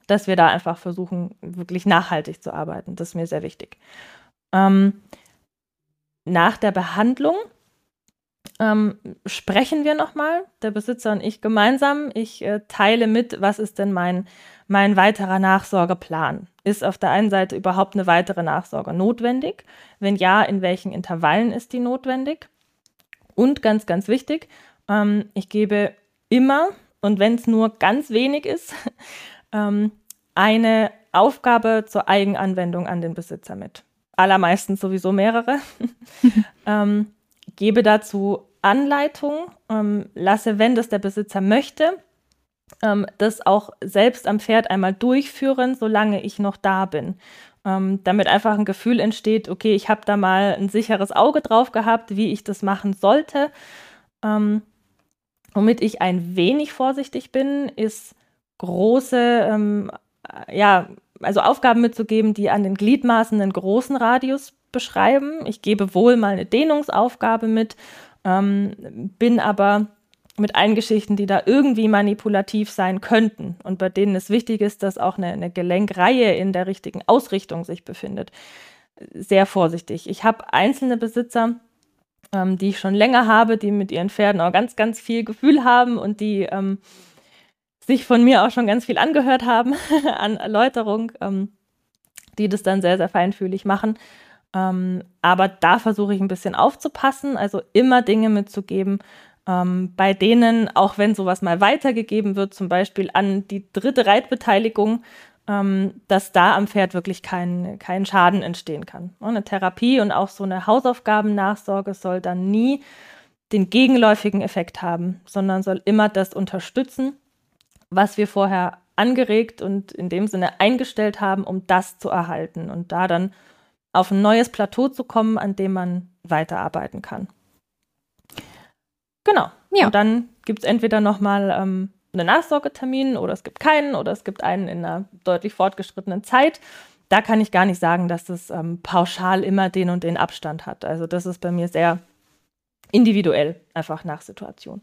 dass wir da einfach versuchen, wirklich nachhaltig zu arbeiten. Das ist mir sehr wichtig. Ähm, nach der Behandlung ähm, sprechen wir nochmal, der Besitzer und ich gemeinsam. Ich äh, teile mit, was ist denn mein, mein weiterer Nachsorgeplan? Ist auf der einen Seite überhaupt eine weitere Nachsorge notwendig? Wenn ja, in welchen Intervallen ist die notwendig? Und ganz, ganz wichtig, ähm, ich gebe immer, und wenn es nur ganz wenig ist, ähm, eine Aufgabe zur Eigenanwendung an den Besitzer mit. allermeistens sowieso mehrere. ähm, gebe dazu Anleitung, ähm, lasse, wenn das der Besitzer möchte, ähm, das auch selbst am Pferd einmal durchführen, solange ich noch da bin. Ähm, damit einfach ein Gefühl entsteht, okay, ich habe da mal ein sicheres Auge drauf gehabt, wie ich das machen sollte. Ähm, womit ich ein wenig vorsichtig bin, ist große, ähm, ja, also Aufgaben mitzugeben, die an den Gliedmaßen einen großen Radius beschreiben. Ich gebe wohl mal eine Dehnungsaufgabe mit, ähm, bin aber mit allen Geschichten, die da irgendwie manipulativ sein könnten und bei denen es wichtig ist, dass auch eine, eine Gelenkreihe in der richtigen Ausrichtung sich befindet, sehr vorsichtig. Ich habe einzelne Besitzer, ähm, die ich schon länger habe, die mit ihren Pferden auch ganz, ganz viel Gefühl haben und die ähm, sich von mir auch schon ganz viel angehört haben an Erläuterung, ähm, die das dann sehr, sehr feinfühlig machen. Ähm, aber da versuche ich ein bisschen aufzupassen, also immer Dinge mitzugeben, ähm, bei denen, auch wenn sowas mal weitergegeben wird, zum Beispiel an die dritte Reitbeteiligung, ähm, dass da am Pferd wirklich kein, kein Schaden entstehen kann. Und eine Therapie und auch so eine Hausaufgabennachsorge soll dann nie den gegenläufigen Effekt haben, sondern soll immer das unterstützen, was wir vorher angeregt und in dem Sinne eingestellt haben, um das zu erhalten und da dann auf ein neues Plateau zu kommen, an dem man weiterarbeiten kann. Genau. Ja. Und dann gibt es entweder nochmal ähm, einen Nachsorgetermin oder es gibt keinen oder es gibt einen in einer deutlich fortgeschrittenen Zeit. Da kann ich gar nicht sagen, dass das ähm, pauschal immer den und den Abstand hat. Also das ist bei mir sehr individuell, einfach nach Situation.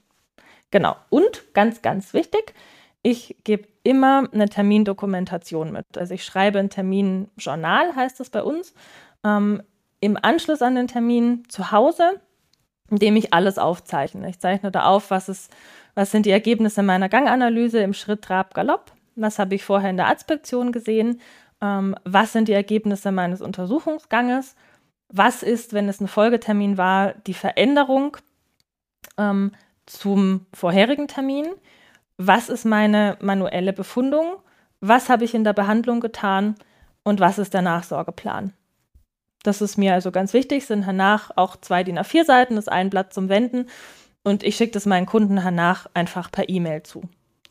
Genau. Und ganz, ganz wichtig, ich gebe immer eine Termindokumentation mit. Also ich schreibe ein Terminjournal, heißt das bei uns, ähm, im Anschluss an den Termin zu Hause indem ich alles aufzeichne. Ich zeichne da auf, was, ist, was sind die Ergebnisse meiner Ganganalyse im Schritt Trab Galopp, was habe ich vorher in der Aspektion gesehen, ähm, was sind die Ergebnisse meines Untersuchungsganges, was ist, wenn es ein Folgetermin war, die Veränderung ähm, zum vorherigen Termin, was ist meine manuelle Befundung, was habe ich in der Behandlung getan? Und was ist der Nachsorgeplan. Das ist mir also ganz wichtig, sind danach auch zwei DIN A4 Seiten, das ein Blatt zum Wenden und ich schicke das meinen Kunden danach einfach per E-Mail zu,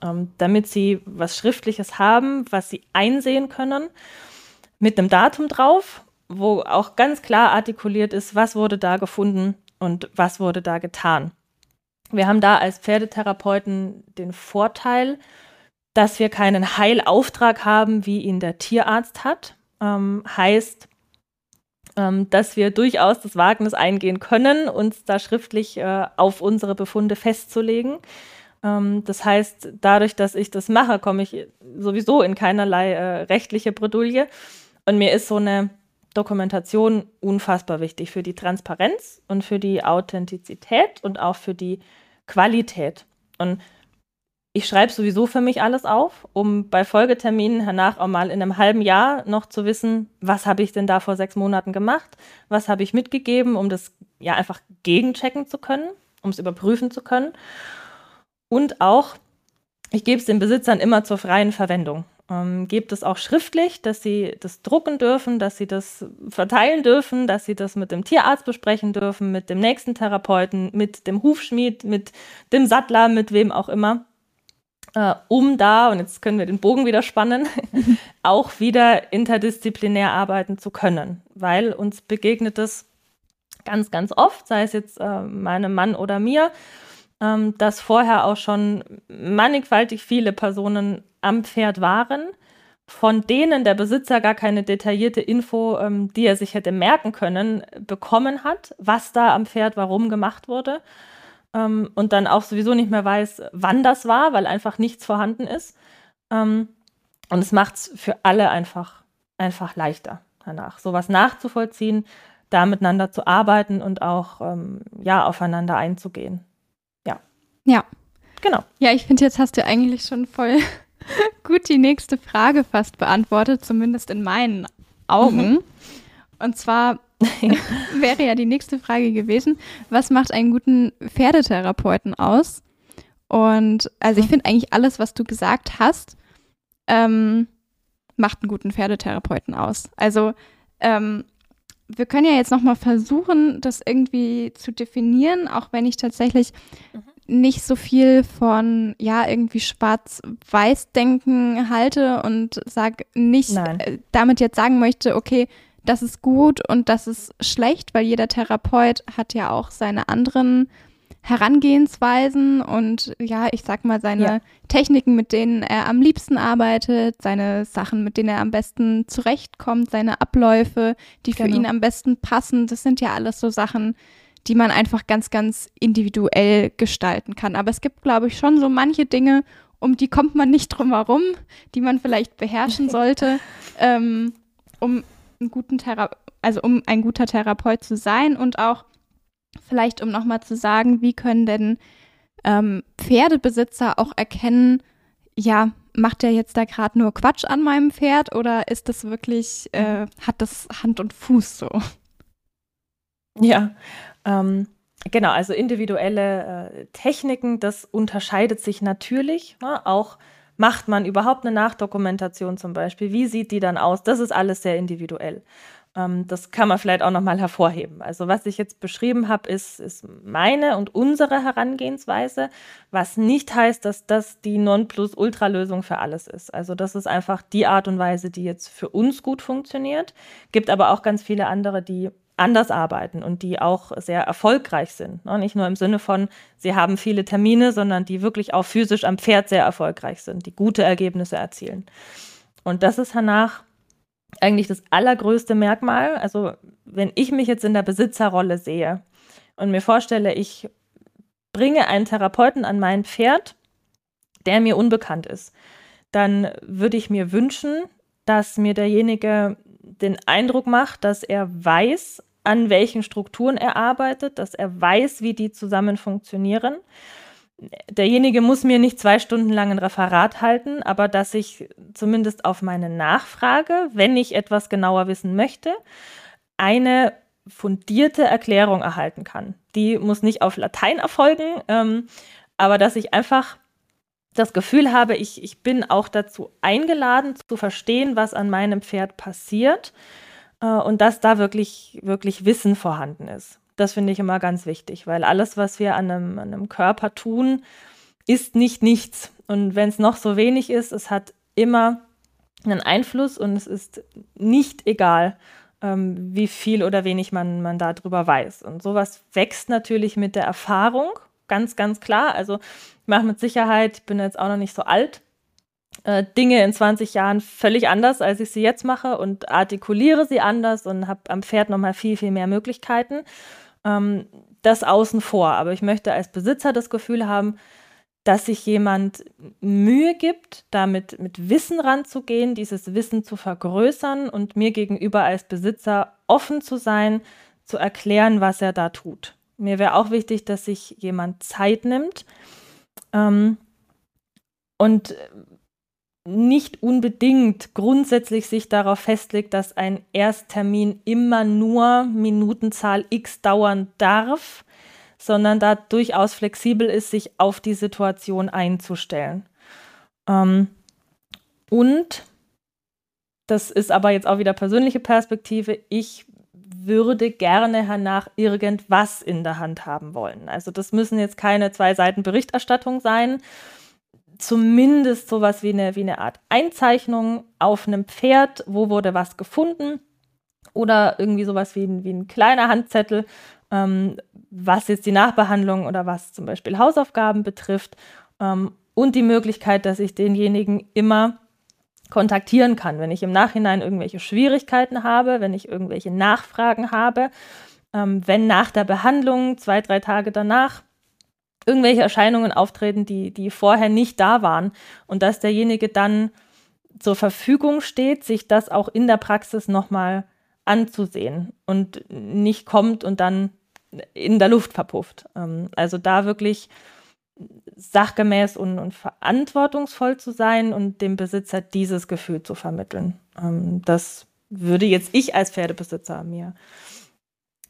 ähm, damit sie was Schriftliches haben, was sie einsehen können, mit einem Datum drauf, wo auch ganz klar artikuliert ist, was wurde da gefunden und was wurde da getan. Wir haben da als Pferdetherapeuten den Vorteil, dass wir keinen Heilauftrag haben, wie ihn der Tierarzt hat. Ähm, heißt, dass wir durchaus das Wagnis eingehen können, uns da schriftlich äh, auf unsere Befunde festzulegen. Ähm, das heißt, dadurch, dass ich das mache, komme ich sowieso in keinerlei äh, rechtliche Bredouille. Und mir ist so eine Dokumentation unfassbar wichtig für die Transparenz und für die Authentizität und auch für die Qualität. Und ich schreibe sowieso für mich alles auf, um bei Folgeterminen danach auch mal in einem halben Jahr noch zu wissen, was habe ich denn da vor sechs Monaten gemacht, was habe ich mitgegeben, um das ja einfach gegenchecken zu können, um es überprüfen zu können. Und auch, ich gebe es den Besitzern immer zur freien Verwendung. Ähm, gebe es auch schriftlich, dass sie das drucken dürfen, dass sie das verteilen dürfen, dass sie das mit dem Tierarzt besprechen dürfen, mit dem nächsten Therapeuten, mit dem Hufschmied, mit dem Sattler, mit wem auch immer äh, um da, und jetzt können wir den Bogen wieder spannen, auch wieder interdisziplinär arbeiten zu können, weil uns begegnet es ganz, ganz oft, sei es jetzt äh, meinem Mann oder mir, ähm, dass vorher auch schon mannigfaltig viele Personen am Pferd waren, von denen der Besitzer gar keine detaillierte Info, ähm, die er sich hätte merken können, bekommen hat, was da am Pferd warum gemacht wurde ähm, und dann auch sowieso nicht mehr weiß, wann das war, weil einfach nichts vorhanden ist. Ähm, und es macht es für alle einfach, einfach leichter danach, sowas nachzuvollziehen, da miteinander zu arbeiten und auch ähm, ja, aufeinander einzugehen. Ja. Ja. Genau. Ja, ich finde, jetzt hast du eigentlich schon voll gut die nächste Frage fast beantwortet, zumindest in meinen Augen. Mhm. Und zwar wäre ja die nächste Frage gewesen, was macht einen guten Pferdetherapeuten aus? Und also ich finde eigentlich alles, was du gesagt hast, ähm, macht einen guten Pferdetherapeuten aus. Also ähm, wir können ja jetzt nochmal versuchen, das irgendwie zu definieren, auch wenn ich tatsächlich mhm. nicht so viel von, ja, irgendwie schwarz-weiß-denken halte und sag nicht, äh, damit jetzt sagen möchte, okay, das ist gut und das ist schlecht, weil jeder Therapeut hat ja auch seine anderen Herangehensweisen und ja, ich sag mal, seine ja. Techniken, mit denen er am liebsten arbeitet, seine Sachen, mit denen er am besten zurechtkommt, seine Abläufe, die für genau. ihn am besten passen. Das sind ja alles so Sachen, die man einfach ganz, ganz individuell gestalten kann. Aber es gibt, glaube ich, schon so manche Dinge, um die kommt man nicht drum herum, die man vielleicht beherrschen sollte, ähm, um einen guten Thera also um ein guter Therapeut zu sein und auch Vielleicht, um nochmal zu sagen, wie können denn ähm, Pferdebesitzer auch erkennen, ja, macht der jetzt da gerade nur Quatsch an meinem Pferd oder ist das wirklich, äh, hat das Hand und Fuß so? Ja, ähm, genau, also individuelle äh, Techniken, das unterscheidet sich natürlich. Ne? Auch macht man überhaupt eine Nachdokumentation zum Beispiel, wie sieht die dann aus? Das ist alles sehr individuell. Ähm, das kann man vielleicht auch nochmal hervorheben. Also was ich jetzt beschrieben habe, ist, ist meine und unsere Herangehensweise, was nicht heißt, dass das die Nonplusultra-Lösung für alles ist. Also das ist einfach die Art und Weise, die jetzt für uns gut funktioniert. Gibt aber auch ganz viele andere, die anders arbeiten und die auch sehr erfolgreich sind. Ne? Nicht nur im Sinne von, sie haben viele Termine, sondern die wirklich auch physisch am Pferd sehr erfolgreich sind, die gute Ergebnisse erzielen. Und das ist danach eigentlich das allergrößte Merkmal. Also wenn ich mich jetzt in der Besitzerrolle sehe und mir vorstelle, ich bringe einen Therapeuten an mein Pferd, der mir unbekannt ist, dann würde ich mir wünschen, dass mir derjenige den Eindruck macht, dass er weiß, an welchen Strukturen er arbeitet, dass er weiß, wie die zusammen funktionieren derjenige muss mir nicht zwei Stunden lang ein Referat halten, aber dass ich zumindest auf meine Nachfrage, wenn ich etwas genauer wissen möchte, eine fundierte Erklärung erhalten kann. Die muss nicht auf Latein erfolgen, ähm, aber dass ich einfach das Gefühl habe, ich, ich bin auch dazu eingeladen, zu verstehen, was an meinem Pferd passiert und dass da wirklich, wirklich Wissen vorhanden ist. Das finde ich immer ganz wichtig, weil alles, was wir an einem, an einem Körper tun, ist nicht nichts. Und wenn es noch so wenig ist, es hat immer einen Einfluss und es ist nicht egal, ähm, wie viel oder wenig man, man darüber weiß. Und sowas wächst natürlich mit der Erfahrung, ganz, ganz klar. Also ich mache mit Sicherheit, ich bin jetzt auch noch nicht so alt, äh, Dinge in 20 Jahren völlig anders, als ich sie jetzt mache und artikuliere sie anders und habe am Pferd nochmal viel, viel mehr Möglichkeiten. Ähm, das außen vor. Aber ich möchte als Besitzer das Gefühl haben, dass sich jemand Mühe gibt, damit mit Wissen ranzugehen, dieses Wissen zu vergrößern und mir gegenüber als Besitzer offen zu sein, zu erklären, was er da tut. Mir wäre auch wichtig, dass sich jemand Zeit nimmt ähm, und nicht unbedingt grundsätzlich sich darauf festlegt, dass ein Ersttermin immer nur Minutenzahl X dauern darf, sondern da durchaus flexibel ist, sich auf die Situation einzustellen. Ähm, und, das ist aber jetzt auch wieder persönliche Perspektive, ich würde gerne hernach irgendwas in der Hand haben wollen. Also das müssen jetzt keine zwei Seiten Berichterstattung sein, zumindest sowas wie eine, wie eine Art Einzeichnung auf einem Pferd, wo wurde was gefunden? Oder irgendwie sowas wie ein, wie ein kleiner Handzettel, ähm, was jetzt die Nachbehandlung oder was zum Beispiel Hausaufgaben betrifft ähm, und die Möglichkeit, dass ich denjenigen immer kontaktieren kann, wenn ich im Nachhinein irgendwelche Schwierigkeiten habe, wenn ich irgendwelche Nachfragen habe, ähm, wenn nach der Behandlung zwei, drei Tage danach irgendwelche Erscheinungen auftreten, die, die vorher nicht da waren und dass derjenige dann zur Verfügung steht, sich das auch in der Praxis nochmal anzusehen und nicht kommt und dann in der Luft verpufft. Ähm, also da wirklich sachgemäß und, und, verantwortungsvoll zu sein und dem Besitzer dieses Gefühl zu vermitteln. Ähm, das würde jetzt ich als Pferdebesitzer mir,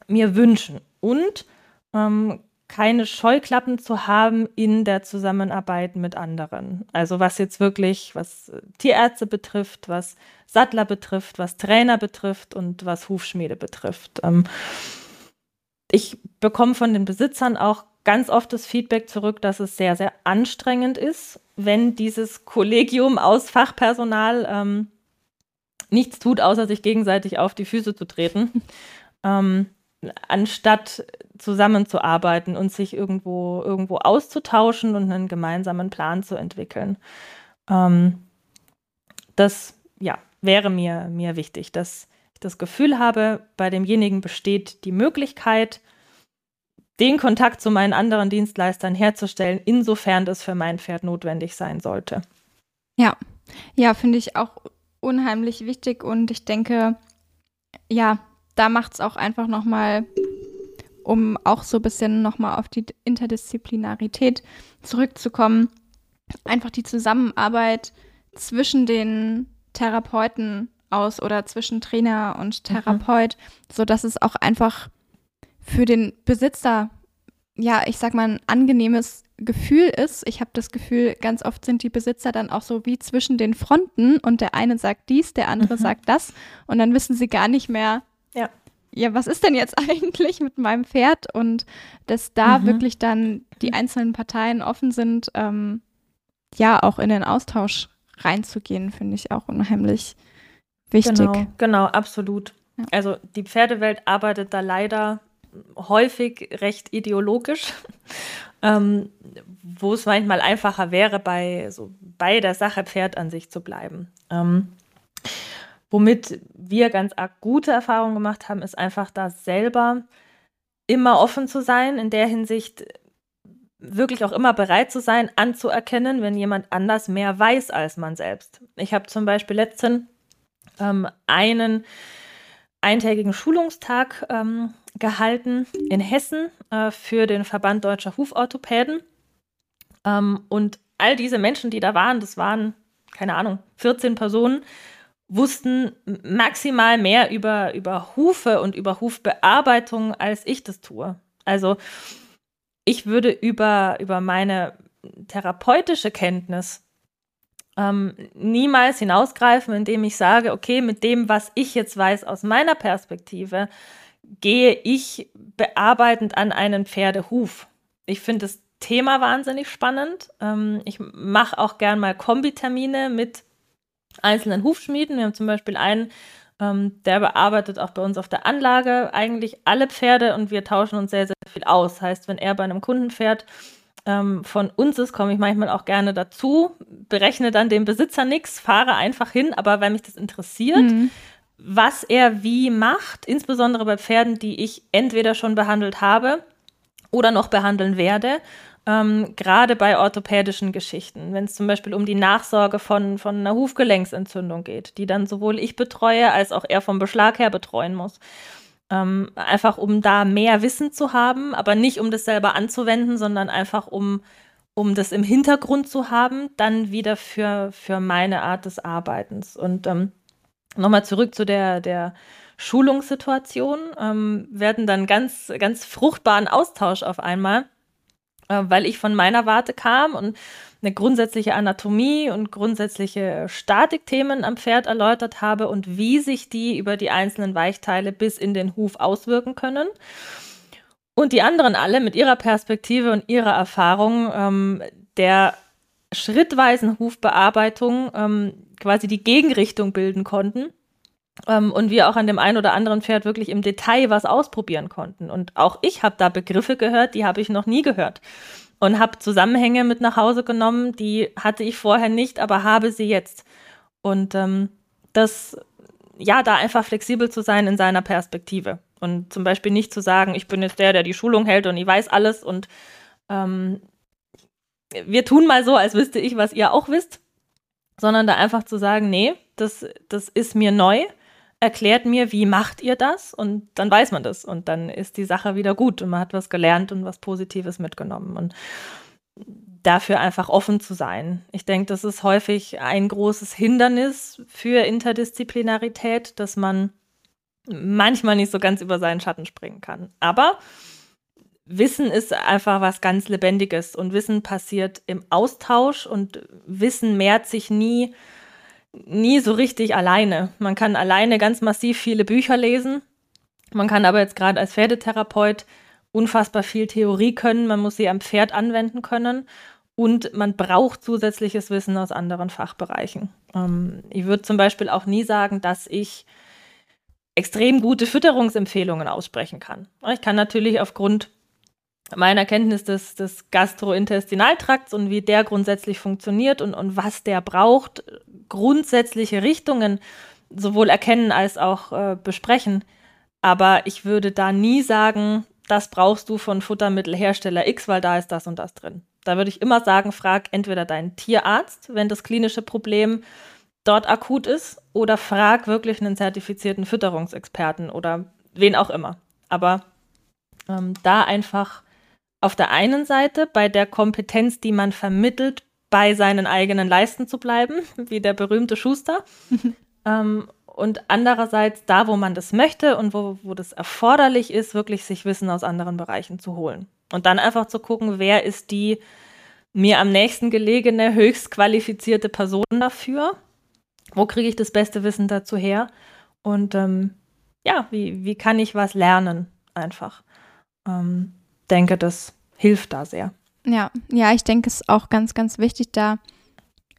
mir wünschen. Und ähm, keine Scheuklappen zu haben in der Zusammenarbeit mit anderen. Also was jetzt wirklich, was Tierärzte betrifft, was Sattler betrifft, was Trainer betrifft und was Hufschmiede betrifft. Ähm, ich bekomme von den Besitzern auch ganz oft das Feedback zurück, dass es sehr, sehr anstrengend ist, wenn dieses Kollegium aus Fachpersonal ähm, nichts tut, außer sich gegenseitig auf die Füße zu treten, ähm, anstatt zusammenzuarbeiten und sich irgendwo, irgendwo auszutauschen und einen gemeinsamen Plan zu entwickeln. Ähm, das ja, wäre mir, mir wichtig, dass ich das Gefühl habe, bei demjenigen besteht die Möglichkeit, den Kontakt zu meinen anderen Dienstleistern herzustellen, insofern das für mein Pferd notwendig sein sollte. Ja, ja, finde ich auch unheimlich wichtig und ich denke, ja, da macht es auch einfach nochmal, um auch so ein bisschen nochmal auf die Interdisziplinarität zurückzukommen, einfach die Zusammenarbeit zwischen den Therapeuten aus oder zwischen Trainer und mhm. Therapeut, mhm. so dass es auch einfach für den Besitzer, ja, ich sag mal, ein angenehmes Gefühl ist. Ich habe das Gefühl, ganz oft sind die Besitzer dann auch so wie zwischen den Fronten und der eine sagt dies, der andere mhm. sagt das und dann wissen sie gar nicht mehr, ja. Ja, was ist denn jetzt eigentlich mit meinem Pferd? Und dass da mhm. wirklich dann die einzelnen Parteien offen sind, ähm, ja, auch in den Austausch reinzugehen, finde ich auch unheimlich wichtig. Genau, genau, absolut. Ja. Also die Pferdewelt arbeitet da leider häufig recht ideologisch, ähm, wo es manchmal einfacher wäre, bei, so, bei der Sache Pferd an sich zu bleiben. Ähm, womit wir ganz arg gute Erfahrungen gemacht haben, ist einfach da selber immer offen zu sein, in der Hinsicht wirklich auch immer bereit zu sein, anzuerkennen, wenn jemand anders mehr weiß als man selbst. Ich habe zum Beispiel letztens ähm, einen eintägigen Schulungstag ähm, gehalten in Hessen äh, für den Verband Deutscher Huforthopäden. Ähm, und all diese Menschen, die da waren, das waren, keine Ahnung, 14 Personen, wussten maximal mehr über, über Hufe und über Hufbearbeitung, als ich das tue. Also ich würde über, über meine therapeutische Kenntnis ähm, niemals hinausgreifen, indem ich sage, okay, mit dem, was ich jetzt weiß aus meiner Perspektive, gehe ich bearbeitend an einen Pferdehuf. Ich finde das Thema wahnsinnig spannend. Ähm, ich mache auch gern mal Kombitermine mit einzelnen Hufschmieden. Wir haben zum Beispiel einen, ähm, der bearbeitet auch bei uns auf der Anlage eigentlich alle Pferde und wir tauschen uns sehr, sehr viel aus. Heißt, wenn er bei einem Kunden fährt, ähm, von uns ist, komme ich manchmal auch gerne dazu, berechne dann dem Besitzer nichts, fahre einfach hin, aber weil mich das interessiert, mhm. was er wie macht, insbesondere bei Pferden, die ich entweder schon behandelt habe oder noch behandeln werde, ähm, gerade bei orthopädischen Geschichten, wenn es zum Beispiel um die Nachsorge von, von einer Hufgelenksentzündung geht, die dann sowohl ich betreue als auch er vom Beschlag her betreuen muss. Ähm, einfach um da mehr Wissen zu haben, aber nicht um das selber anzuwenden, sondern einfach um, um das im Hintergrund zu haben, dann wieder für, für meine Art des Arbeitens. Und ähm, nochmal zurück zu der, der Schulungssituation. Ähm, werden dann ganz, ganz fruchtbaren Austausch auf einmal, weil ich von meiner Warte kam und eine grundsätzliche Anatomie und grundsätzliche Statikthemen am Pferd erläutert habe und wie sich die über die einzelnen Weichteile bis in den Huf auswirken können. Und die anderen alle mit ihrer Perspektive und ihrer Erfahrung ähm, der schrittweisen Hufbearbeitung ähm, quasi die Gegenrichtung bilden konnten. Ähm, und wir auch an dem einen oder anderen Pferd wirklich im Detail was ausprobieren konnten. Und auch ich habe da Begriffe gehört, die habe ich noch nie gehört und habe Zusammenhänge mit nach Hause genommen, die hatte ich vorher nicht, aber habe sie jetzt. Und ähm, das, ja, da einfach flexibel zu sein in seiner Perspektive und zum Beispiel nicht zu sagen, ich bin jetzt der, der die Schulung hält und ich weiß alles und ähm, wir tun mal so, als wüsste ich, was ihr auch wisst, sondern da einfach zu sagen, nee, das, das ist mir neu erklärt mir, wie macht ihr das? Und dann weiß man das. Und dann ist die Sache wieder gut und man hat was gelernt und was Positives mitgenommen. Und dafür einfach offen zu sein. Ich denke, das ist häufig ein großes Hindernis für Interdisziplinarität, dass man manchmal nicht so ganz über seinen Schatten springen kann. Aber Wissen ist einfach was ganz Lebendiges und Wissen passiert im Austausch und Wissen mehrt sich nie, nie so richtig alleine. Man kann alleine ganz massiv viele Bücher lesen. Man kann aber jetzt gerade als Pferdetherapeut unfassbar viel Theorie können. Man muss sie am Pferd anwenden können und man braucht zusätzliches Wissen aus anderen Fachbereichen. Ähm, ich würde zum Beispiel auch nie sagen, dass ich extrem gute Fütterungsempfehlungen aussprechen kann. Ich kann natürlich aufgrund meiner Kenntnis des, des Gastrointestinaltrakts und wie der grundsätzlich funktioniert und, und was der braucht, grundsätzliche Richtungen sowohl erkennen als auch äh, besprechen. Aber ich würde da nie sagen, das brauchst du von Futtermittelhersteller X, weil da ist das und das drin. Da würde ich immer sagen, frag entweder deinen Tierarzt, wenn das klinische Problem dort akut ist, oder frag wirklich einen zertifizierten Fütterungsexperten oder wen auch immer. Aber ähm, da einfach auf der einen Seite bei der Kompetenz, die man vermittelt, bei seinen eigenen Leisten zu bleiben, wie der berühmte Schuster. ähm, und andererseits da, wo man das möchte und wo, wo das erforderlich ist, wirklich sich Wissen aus anderen Bereichen zu holen. Und dann einfach zu gucken, wer ist die mir am nächsten gelegene, höchst qualifizierte Person dafür? Wo kriege ich das beste Wissen dazu her? Und ähm, ja, wie, wie kann ich was lernen? Einfach. Ähm, denke, das hilft da sehr. Ja, ja, ich denke, es ist auch ganz, ganz wichtig, da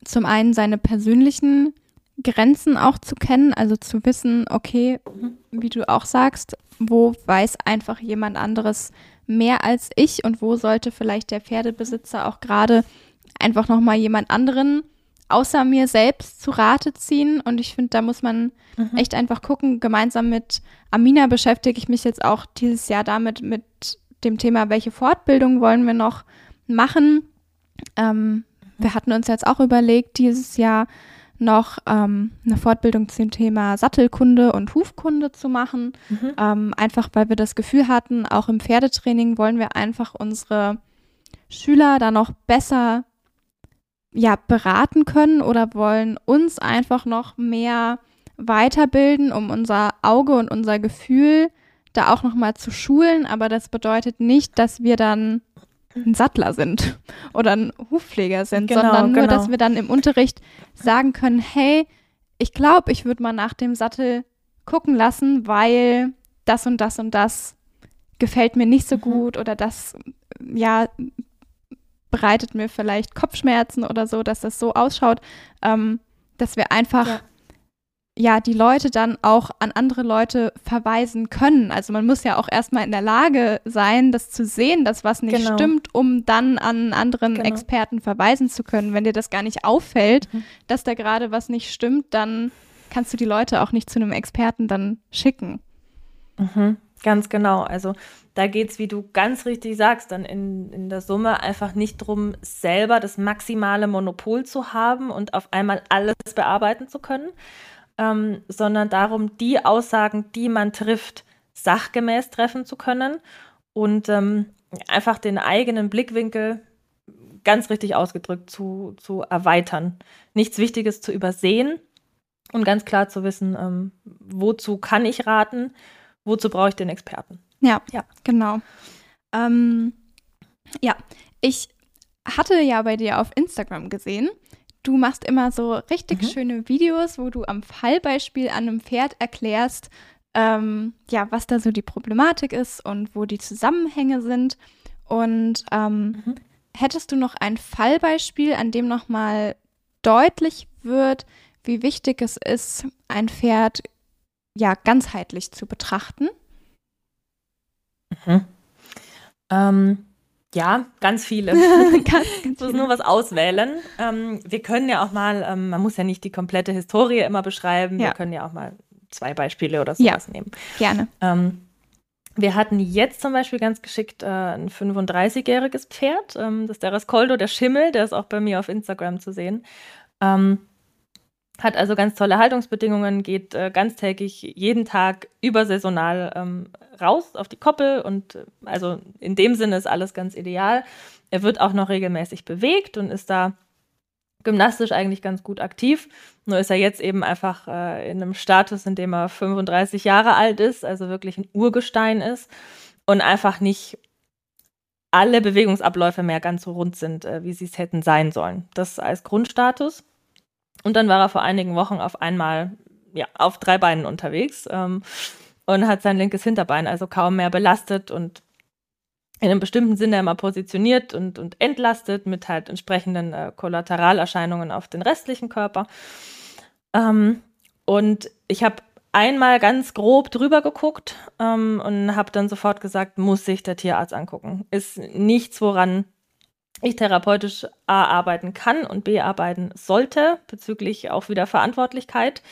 zum einen seine persönlichen Grenzen auch zu kennen, also zu wissen, okay, mhm. wie du auch sagst, wo weiß einfach jemand anderes mehr als ich und wo sollte vielleicht der Pferdebesitzer auch gerade einfach nochmal jemand anderen außer mir selbst zu Rate ziehen. Und ich finde, da muss man mhm. echt einfach gucken. Gemeinsam mit Amina beschäftige ich mich jetzt auch dieses Jahr damit, mit dem Thema, welche Fortbildung wollen wir noch machen. Ähm, wir hatten uns jetzt auch überlegt, dieses Jahr noch ähm, eine Fortbildung zum Thema Sattelkunde und Hufkunde zu machen. Mhm. Ähm, einfach weil wir das Gefühl hatten, auch im Pferdetraining wollen wir einfach unsere Schüler da noch besser ja, beraten können oder wollen uns einfach noch mehr weiterbilden, um unser Auge und unser Gefühl da auch nochmal zu schulen. Aber das bedeutet nicht, dass wir dann ein Sattler sind oder ein Hufpfleger sind, genau, sondern nur, genau. dass wir dann im Unterricht sagen können, hey, ich glaube, ich würde mal nach dem Sattel gucken lassen, weil das und das und das gefällt mir nicht so mhm. gut oder das, ja, bereitet mir vielleicht Kopfschmerzen oder so, dass das so ausschaut, ähm, dass wir einfach ja ja, die Leute dann auch an andere Leute verweisen können. Also man muss ja auch erstmal in der Lage sein, das zu sehen, dass was nicht genau. stimmt, um dann an anderen genau. Experten verweisen zu können. Wenn dir das gar nicht auffällt, mhm. dass da gerade was nicht stimmt, dann kannst du die Leute auch nicht zu einem Experten dann schicken. Mhm. Ganz genau. Also da geht es, wie du ganz richtig sagst, dann in, in der Summe einfach nicht darum, selber das maximale Monopol zu haben und auf einmal alles bearbeiten zu können, ähm, sondern darum, die Aussagen, die man trifft, sachgemäß treffen zu können und ähm, einfach den eigenen Blickwinkel ganz richtig ausgedrückt zu, zu erweitern. Nichts Wichtiges zu übersehen und ganz klar zu wissen, ähm, wozu kann ich raten, wozu brauche ich den Experten. Ja, ja, genau. Ähm, ja, ich hatte ja bei dir auf Instagram gesehen, du machst immer so richtig mhm. schöne Videos, wo du am Fallbeispiel an einem Pferd erklärst, ähm, ja, was da so die Problematik ist und wo die Zusammenhänge sind. Und ähm, mhm. hättest du noch ein Fallbeispiel, an dem nochmal deutlich wird, wie wichtig es ist, ein Pferd ja ganzheitlich zu betrachten? Mhm. Ähm, ja, ganz viele. ganz, ganz muss nur was auswählen. Ähm, wir können ja auch mal, ähm, man muss ja nicht die komplette Historie immer beschreiben. Ja. Wir können ja auch mal zwei Beispiele oder sowas ja, nehmen. Gerne. Ähm, wir hatten jetzt zum Beispiel ganz geschickt äh, ein 35-jähriges Pferd. Ähm, das ist der Rascoldo, der Schimmel, der ist auch bei mir auf Instagram zu sehen. Ähm, hat also ganz tolle Haltungsbedingungen, geht äh, ganztägig jeden Tag übersaisonal ähm, raus auf die Koppel und äh, also in dem Sinne ist alles ganz ideal. Er wird auch noch regelmäßig bewegt und ist da gymnastisch eigentlich ganz gut aktiv. Nur ist er jetzt eben einfach äh, in einem Status, in dem er 35 Jahre alt ist, also wirklich ein Urgestein ist und einfach nicht alle Bewegungsabläufe mehr ganz so rund sind, äh, wie sie es hätten sein sollen. Das als Grundstatus. Und dann war er vor einigen Wochen auf einmal ja, auf drei Beinen unterwegs ähm, und hat sein linkes Hinterbein also kaum mehr belastet und in einem bestimmten Sinne immer positioniert und, und entlastet mit halt entsprechenden äh, Kollateralerscheinungen auf den restlichen Körper. Ähm, und ich habe einmal ganz grob drüber geguckt ähm, und habe dann sofort gesagt, muss sich der Tierarzt angucken. Ist nichts, woran ich therapeutisch A arbeiten kann und B arbeiten sollte, bezüglich auch wieder Verantwortlichkeit,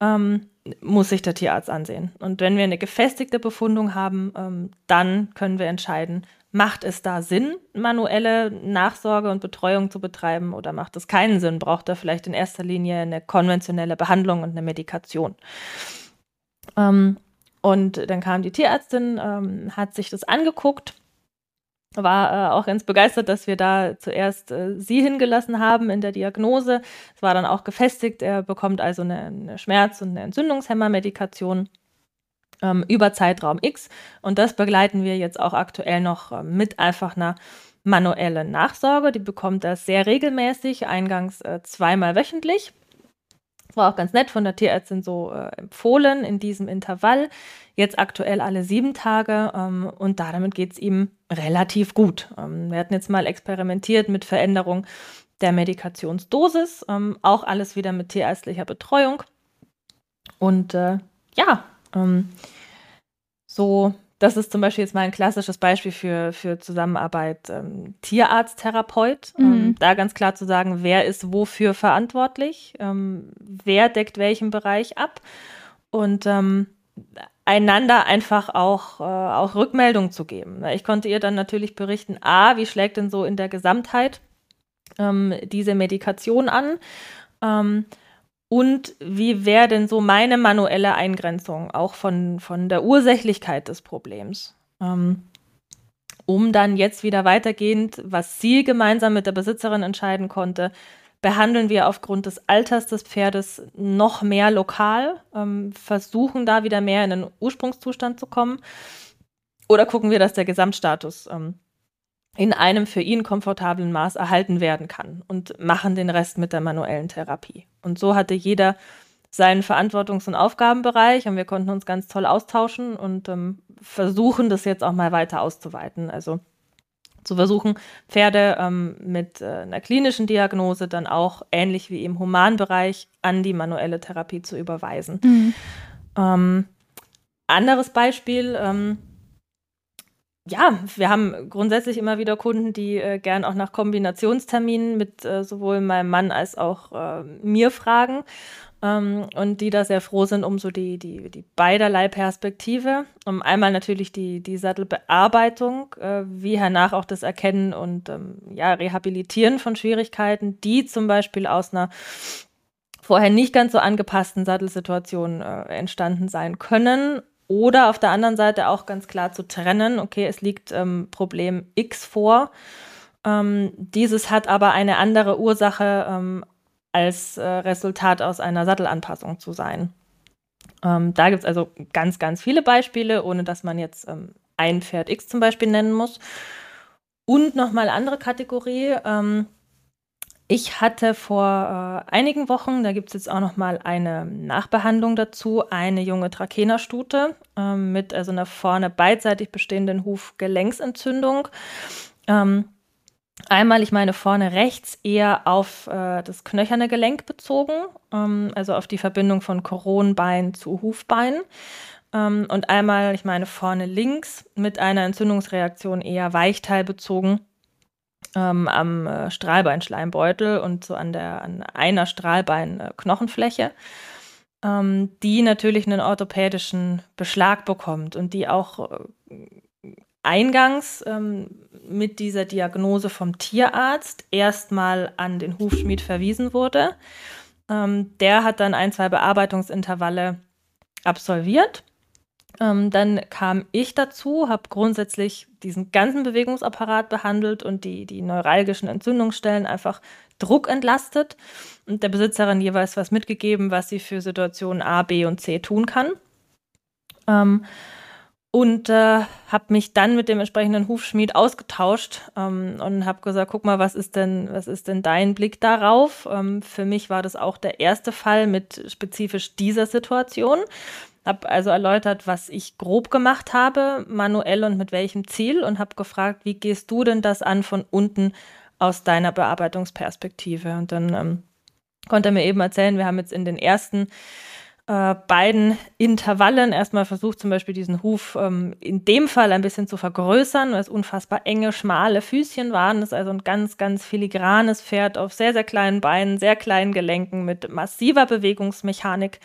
ähm, muss sich der Tierarzt ansehen. Und wenn wir eine gefestigte Befundung haben, ähm, dann können wir entscheiden, macht es da Sinn, manuelle Nachsorge und Betreuung zu betreiben oder macht es keinen Sinn? Braucht er vielleicht in erster Linie eine konventionelle Behandlung und eine Medikation? Ähm, und dann kam die Tierärztin, ähm, hat sich das angeguckt war äh, auch ganz begeistert, dass wir da zuerst äh, sie hingelassen haben in der Diagnose. Es war dann auch gefestigt. Er bekommt also eine, eine Schmerz- und eine Entzündungshemmermedikation ähm, über Zeitraum X. Und das begleiten wir jetzt auch aktuell noch äh, mit einfach einer manuellen Nachsorge. Die bekommt er sehr regelmäßig, eingangs äh, zweimal wöchentlich. War auch ganz nett von der Tierärztin so äh, empfohlen in diesem Intervall. Jetzt aktuell alle sieben Tage ähm, und damit geht es ihm relativ gut. Ähm, wir hatten jetzt mal experimentiert mit Veränderung der Medikationsdosis, ähm, auch alles wieder mit tierärztlicher Betreuung. Und äh, ja, ähm, so das ist zum Beispiel jetzt mal ein klassisches Beispiel für, für Zusammenarbeit ähm, Tierarzt-Therapeut. Ähm, mhm. Ähm, da ganz klar zu sagen, wer ist wofür verantwortlich, wer deckt welchen Bereich ab und einander einfach auch, äh, auch Rückmeldung zu geben. Ich konnte ihr dann natürlich berichten, a, wie schlägt denn so in der Gesamtheit ähm, diese Medikation an? und wie wäre denn so meine manuelle Eingrenzung auch von, von der Ursächlichkeit des Problems? Ähm, um dann jetzt wieder weitergehend, was sie gemeinsam mit der Besitzerin entscheiden konnte, behandeln wir aufgrund des Alters des Pferdes noch mehr lokal, ähm, versuchen da wieder mehr in den Ursprungszustand zu kommen oder gucken wir, dass der Gesamtstatus ähm, in einem für ihn komfortablen Maß erhalten werden kann und machen den Rest mit der manuellen Therapie. Und so hatte jeder seinen Verantwortungs- und Aufgabenbereich und wir konnten uns ganz toll austauschen und ähm, versuchen, das jetzt auch mal weiter auszuweiten. Also zu versuchen, Pferde ähm, mit äh, einer klinischen Diagnose dann auch ähnlich wie im Humanbereich an die manuelle Therapie zu überweisen. Mhm. Ähm, anderes Beispiel, ähm, ja, wir haben grundsätzlich immer wieder Kunden, die äh, gern auch nach Kombinationsterminen mit äh, sowohl meinem Mann als auch äh, mir fragen ähm, und die da sehr froh sind um so die, die, die beiderlei Perspektive. Um einmal natürlich die, die Sattelbearbeitung, äh, wie hernach auch das Erkennen und ähm, ja, Rehabilitieren von Schwierigkeiten, die zum Beispiel aus einer vorher nicht ganz so angepassten Sattelsituation äh, entstanden sein können oder auf der anderen Seite auch ganz klar zu trennen, okay, es liegt ähm, Problem X vor. Ähm, dieses hat aber eine andere Ursache ähm, als äh, Resultat aus einer Sattelanpassung zu sein. Ähm, da gibt es also ganz, ganz viele Beispiele, ohne dass man jetzt ähm, ein Pferd X zum Beispiel nennen muss. Und nochmal andere Kategorie. Ähm, ich hatte vor äh, einigen Wochen, da gibt es jetzt auch noch mal eine Nachbehandlung dazu, eine junge Trakehnerstute äh, mit also einer vorne beidseitig bestehenden Hufgelenksentzündung. Ähm, einmal, ich meine vorne rechts eher auf äh, das knöcherne Gelenk bezogen, ähm, also auf die Verbindung von Koronbein zu Hufbein. Ähm, und einmal, ich meine vorne links mit einer Entzündungsreaktion eher weichteilbezogen ähm, am äh, Strahlbeinschleimbeutel und so an der an einer Strahlbeinknochenfläche, ähm, die natürlich einen orthopädischen Beschlag bekommt und die auch äh, eingangs ähm, mit dieser Diagnose vom Tierarzt erstmal an den Hufschmied verwiesen wurde. Ähm, der hat dann ein, zwei Bearbeitungsintervalle absolviert ähm, dann kam ich dazu, habe grundsätzlich diesen ganzen Bewegungsapparat behandelt und die, die neuralgischen Entzündungsstellen einfach Druck entlastet und der Besitzerin jeweils was mitgegeben, was sie für Situationen A, B und C tun kann. Und äh, habe mich dann mit dem entsprechenden Hufschmied ausgetauscht ähm, und habe gesagt, guck mal, was ist denn, was ist denn dein Blick darauf? Ähm, für mich war das auch der erste Fall mit spezifisch dieser Situation. Habe also erläutert, was ich grob gemacht habe, manuell und mit welchem Ziel und habe gefragt, wie gehst du denn das an von unten aus deiner Bearbeitungsperspektive? Und dann ähm, konnte er mir eben erzählen, wir haben jetzt in den ersten äh, beiden Intervallen erstmal versucht, zum Beispiel diesen Huf ähm, in dem Fall ein bisschen zu vergrößern, weil es unfassbar enge, schmale Füßchen waren. Das ist also ein ganz, ganz filigranes Pferd auf sehr, sehr kleinen Beinen, sehr kleinen Gelenken mit massiver Bewegungsmechanik.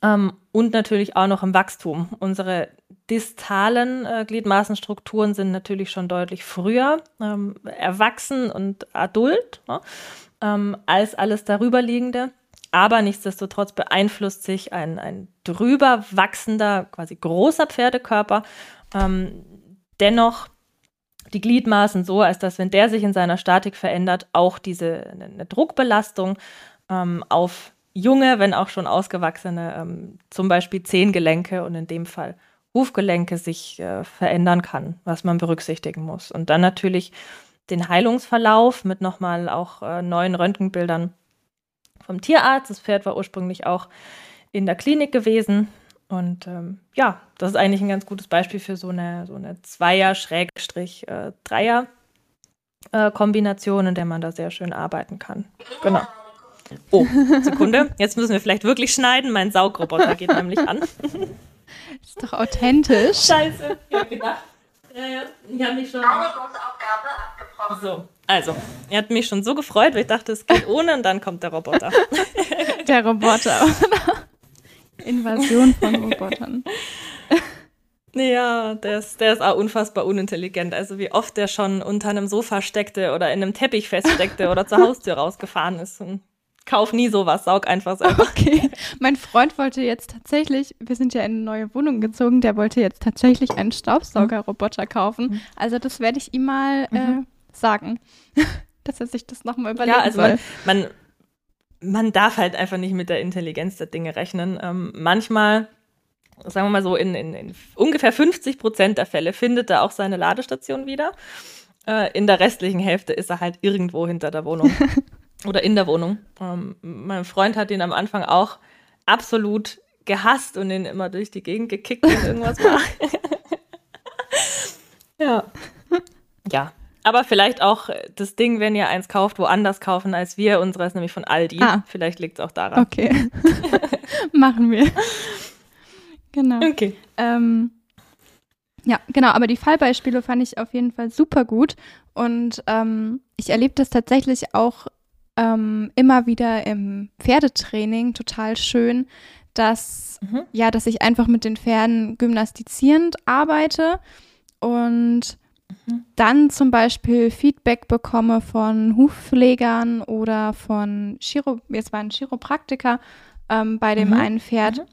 Ähm, und natürlich auch noch im Wachstum. Unsere distalen äh, Gliedmaßenstrukturen sind natürlich schon deutlich früher ähm, erwachsen und adult ne, ähm, als alles darüberliegende. Aber nichtsdestotrotz beeinflusst sich ein, ein drüber wachsender, quasi großer Pferdekörper ähm, dennoch die Gliedmaßen so, als dass, wenn der sich in seiner Statik verändert, auch diese eine Druckbelastung ähm, auf junge, wenn auch schon ausgewachsene, ähm, zum Beispiel Zehengelenke und in dem Fall Hufgelenke sich äh, verändern kann, was man berücksichtigen muss. Und dann natürlich den Heilungsverlauf mit nochmal auch äh, neuen Röntgenbildern vom Tierarzt. Das Pferd war ursprünglich auch in der Klinik gewesen. Und ähm, ja, das ist eigentlich ein ganz gutes Beispiel für so eine, so eine Zweier-Dreier-Kombination, äh, in der man da sehr schön arbeiten kann. Genau. Oh, Sekunde. Jetzt müssen wir vielleicht wirklich schneiden. Mein Saugroboter geht nämlich an. Ist doch authentisch. Scheiße. Ich hab gedacht. Ja. Ich habe mich schon. So, also, er hat mich schon so gefreut, weil ich dachte, es geht ohne und dann kommt der Roboter. Der Roboter. Invasion von Robotern. Ja, der ist, der ist auch unfassbar unintelligent. Also wie oft der schon unter einem Sofa steckte oder in einem Teppich feststeckte oder zur Haustür rausgefahren ist. Und kauf nie sowas, saug einfach selber. Okay. Mein Freund wollte jetzt tatsächlich, wir sind ja in eine neue Wohnung gezogen, der wollte jetzt tatsächlich einen Staubsaugerroboter kaufen. Mhm. Also das werde ich ihm mal äh, mhm. Sagen, dass er sich das nochmal überlegen Ja, also soll. Man, man, man darf halt einfach nicht mit der Intelligenz der Dinge rechnen. Ähm, manchmal sagen wir mal so, in, in, in, ungefähr 50 Prozent der Fälle findet er auch seine Ladestation wieder. Äh, in der restlichen Hälfte ist er halt irgendwo hinter der Wohnung. oder in der Wohnung. Ähm, mein Freund hat ihn am Anfang auch absolut gehasst und ihn immer durch die Gegend gekickt, wenn irgendwas war. ja. Ja. Aber vielleicht auch das Ding, wenn ihr eins kauft, woanders kaufen als wir. Unseres nämlich von Aldi. Ah. Vielleicht liegt es auch daran. Okay. Machen wir. Genau. Okay. Ähm, ja, genau, aber die Fallbeispiele fand ich auf jeden Fall super gut. Und ähm, ich erlebe das tatsächlich auch ähm, immer wieder im Pferdetraining total schön, dass, mhm. ja, dass ich einfach mit den Pferden gymnastizierend arbeite und mhm. dann zum Beispiel Feedback bekomme von Hufpflegern oder von Chiro, jetzt war ein Chiropraktiker ähm, bei dem mhm. einen Pferd. Mhm.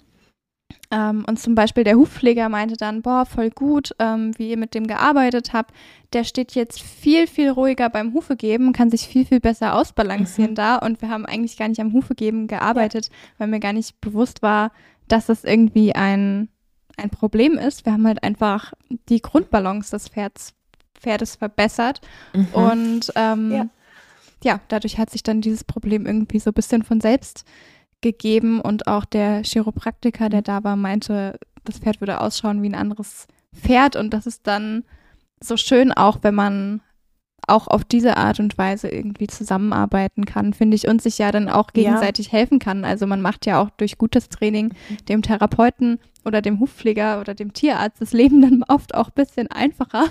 Ähm, und zum Beispiel der Hufpfleger meinte dann, boah, voll gut, ähm, wie ihr mit dem gearbeitet habt. Der steht jetzt viel, viel ruhiger beim Hufegeben, kann sich viel, viel besser ausbalancieren mhm. da. Und wir haben eigentlich gar nicht am Hufegeben gearbeitet, ja. weil mir gar nicht bewusst war, dass das irgendwie ein, ein Problem ist. Wir haben halt einfach die Grundbalance des Pferds, Pferdes verbessert. Mhm. Und ähm, ja. ja, dadurch hat sich dann dieses Problem irgendwie so ein bisschen von selbst gegeben und auch der Chiropraktiker, der da war, meinte, das Pferd würde ausschauen wie ein anderes Pferd und das ist dann so schön auch, wenn man auch auf diese Art und Weise irgendwie zusammenarbeiten kann, finde ich, und sich ja dann auch gegenseitig ja. helfen kann. Also man macht ja auch durch gutes Training mhm. dem Therapeuten oder dem Hufpfleger oder dem Tierarzt das Leben dann oft auch ein bisschen einfacher.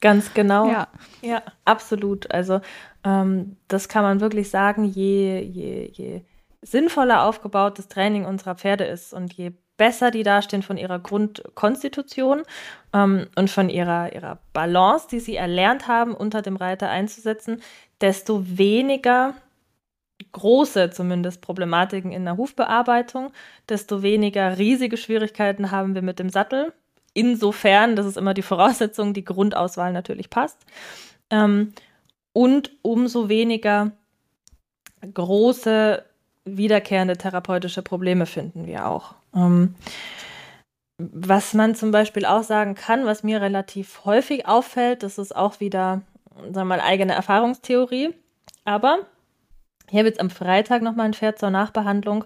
Ganz genau. Ja, ja absolut. Also ähm, das kann man wirklich sagen, je, je, je sinnvoller aufgebautes Training unserer Pferde ist und je besser die dastehen von ihrer Grundkonstitution ähm, und von ihrer, ihrer Balance, die sie erlernt haben, unter dem Reiter einzusetzen, desto weniger große zumindest Problematiken in der Hufbearbeitung, desto weniger riesige Schwierigkeiten haben wir mit dem Sattel. Insofern, das ist immer die Voraussetzung, die Grundauswahl natürlich passt. Ähm, und umso weniger große wiederkehrende therapeutische Probleme finden wir auch. Ähm, was man zum Beispiel auch sagen kann, was mir relativ häufig auffällt, das ist auch wieder, sagen wir mal, eigene Erfahrungstheorie. Aber ich habe jetzt am Freitag nochmal ein Pferd zur Nachbehandlung.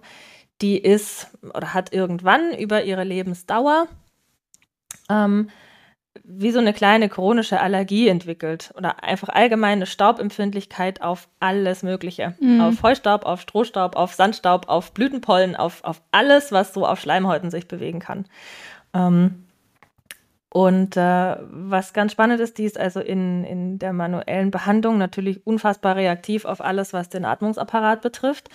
Die ist oder hat irgendwann über ihre Lebensdauer ähm, wie so eine kleine chronische Allergie entwickelt oder einfach allgemeine Staubempfindlichkeit auf alles Mögliche. Mhm. Auf Heustaub, auf Strohstaub, auf Sandstaub, auf Blütenpollen, auf, auf alles, was so auf Schleimhäuten sich bewegen kann. Ähm, und äh, was ganz spannend ist, die ist also in, in der manuellen Behandlung natürlich unfassbar reaktiv auf alles, was den Atmungsapparat betrifft,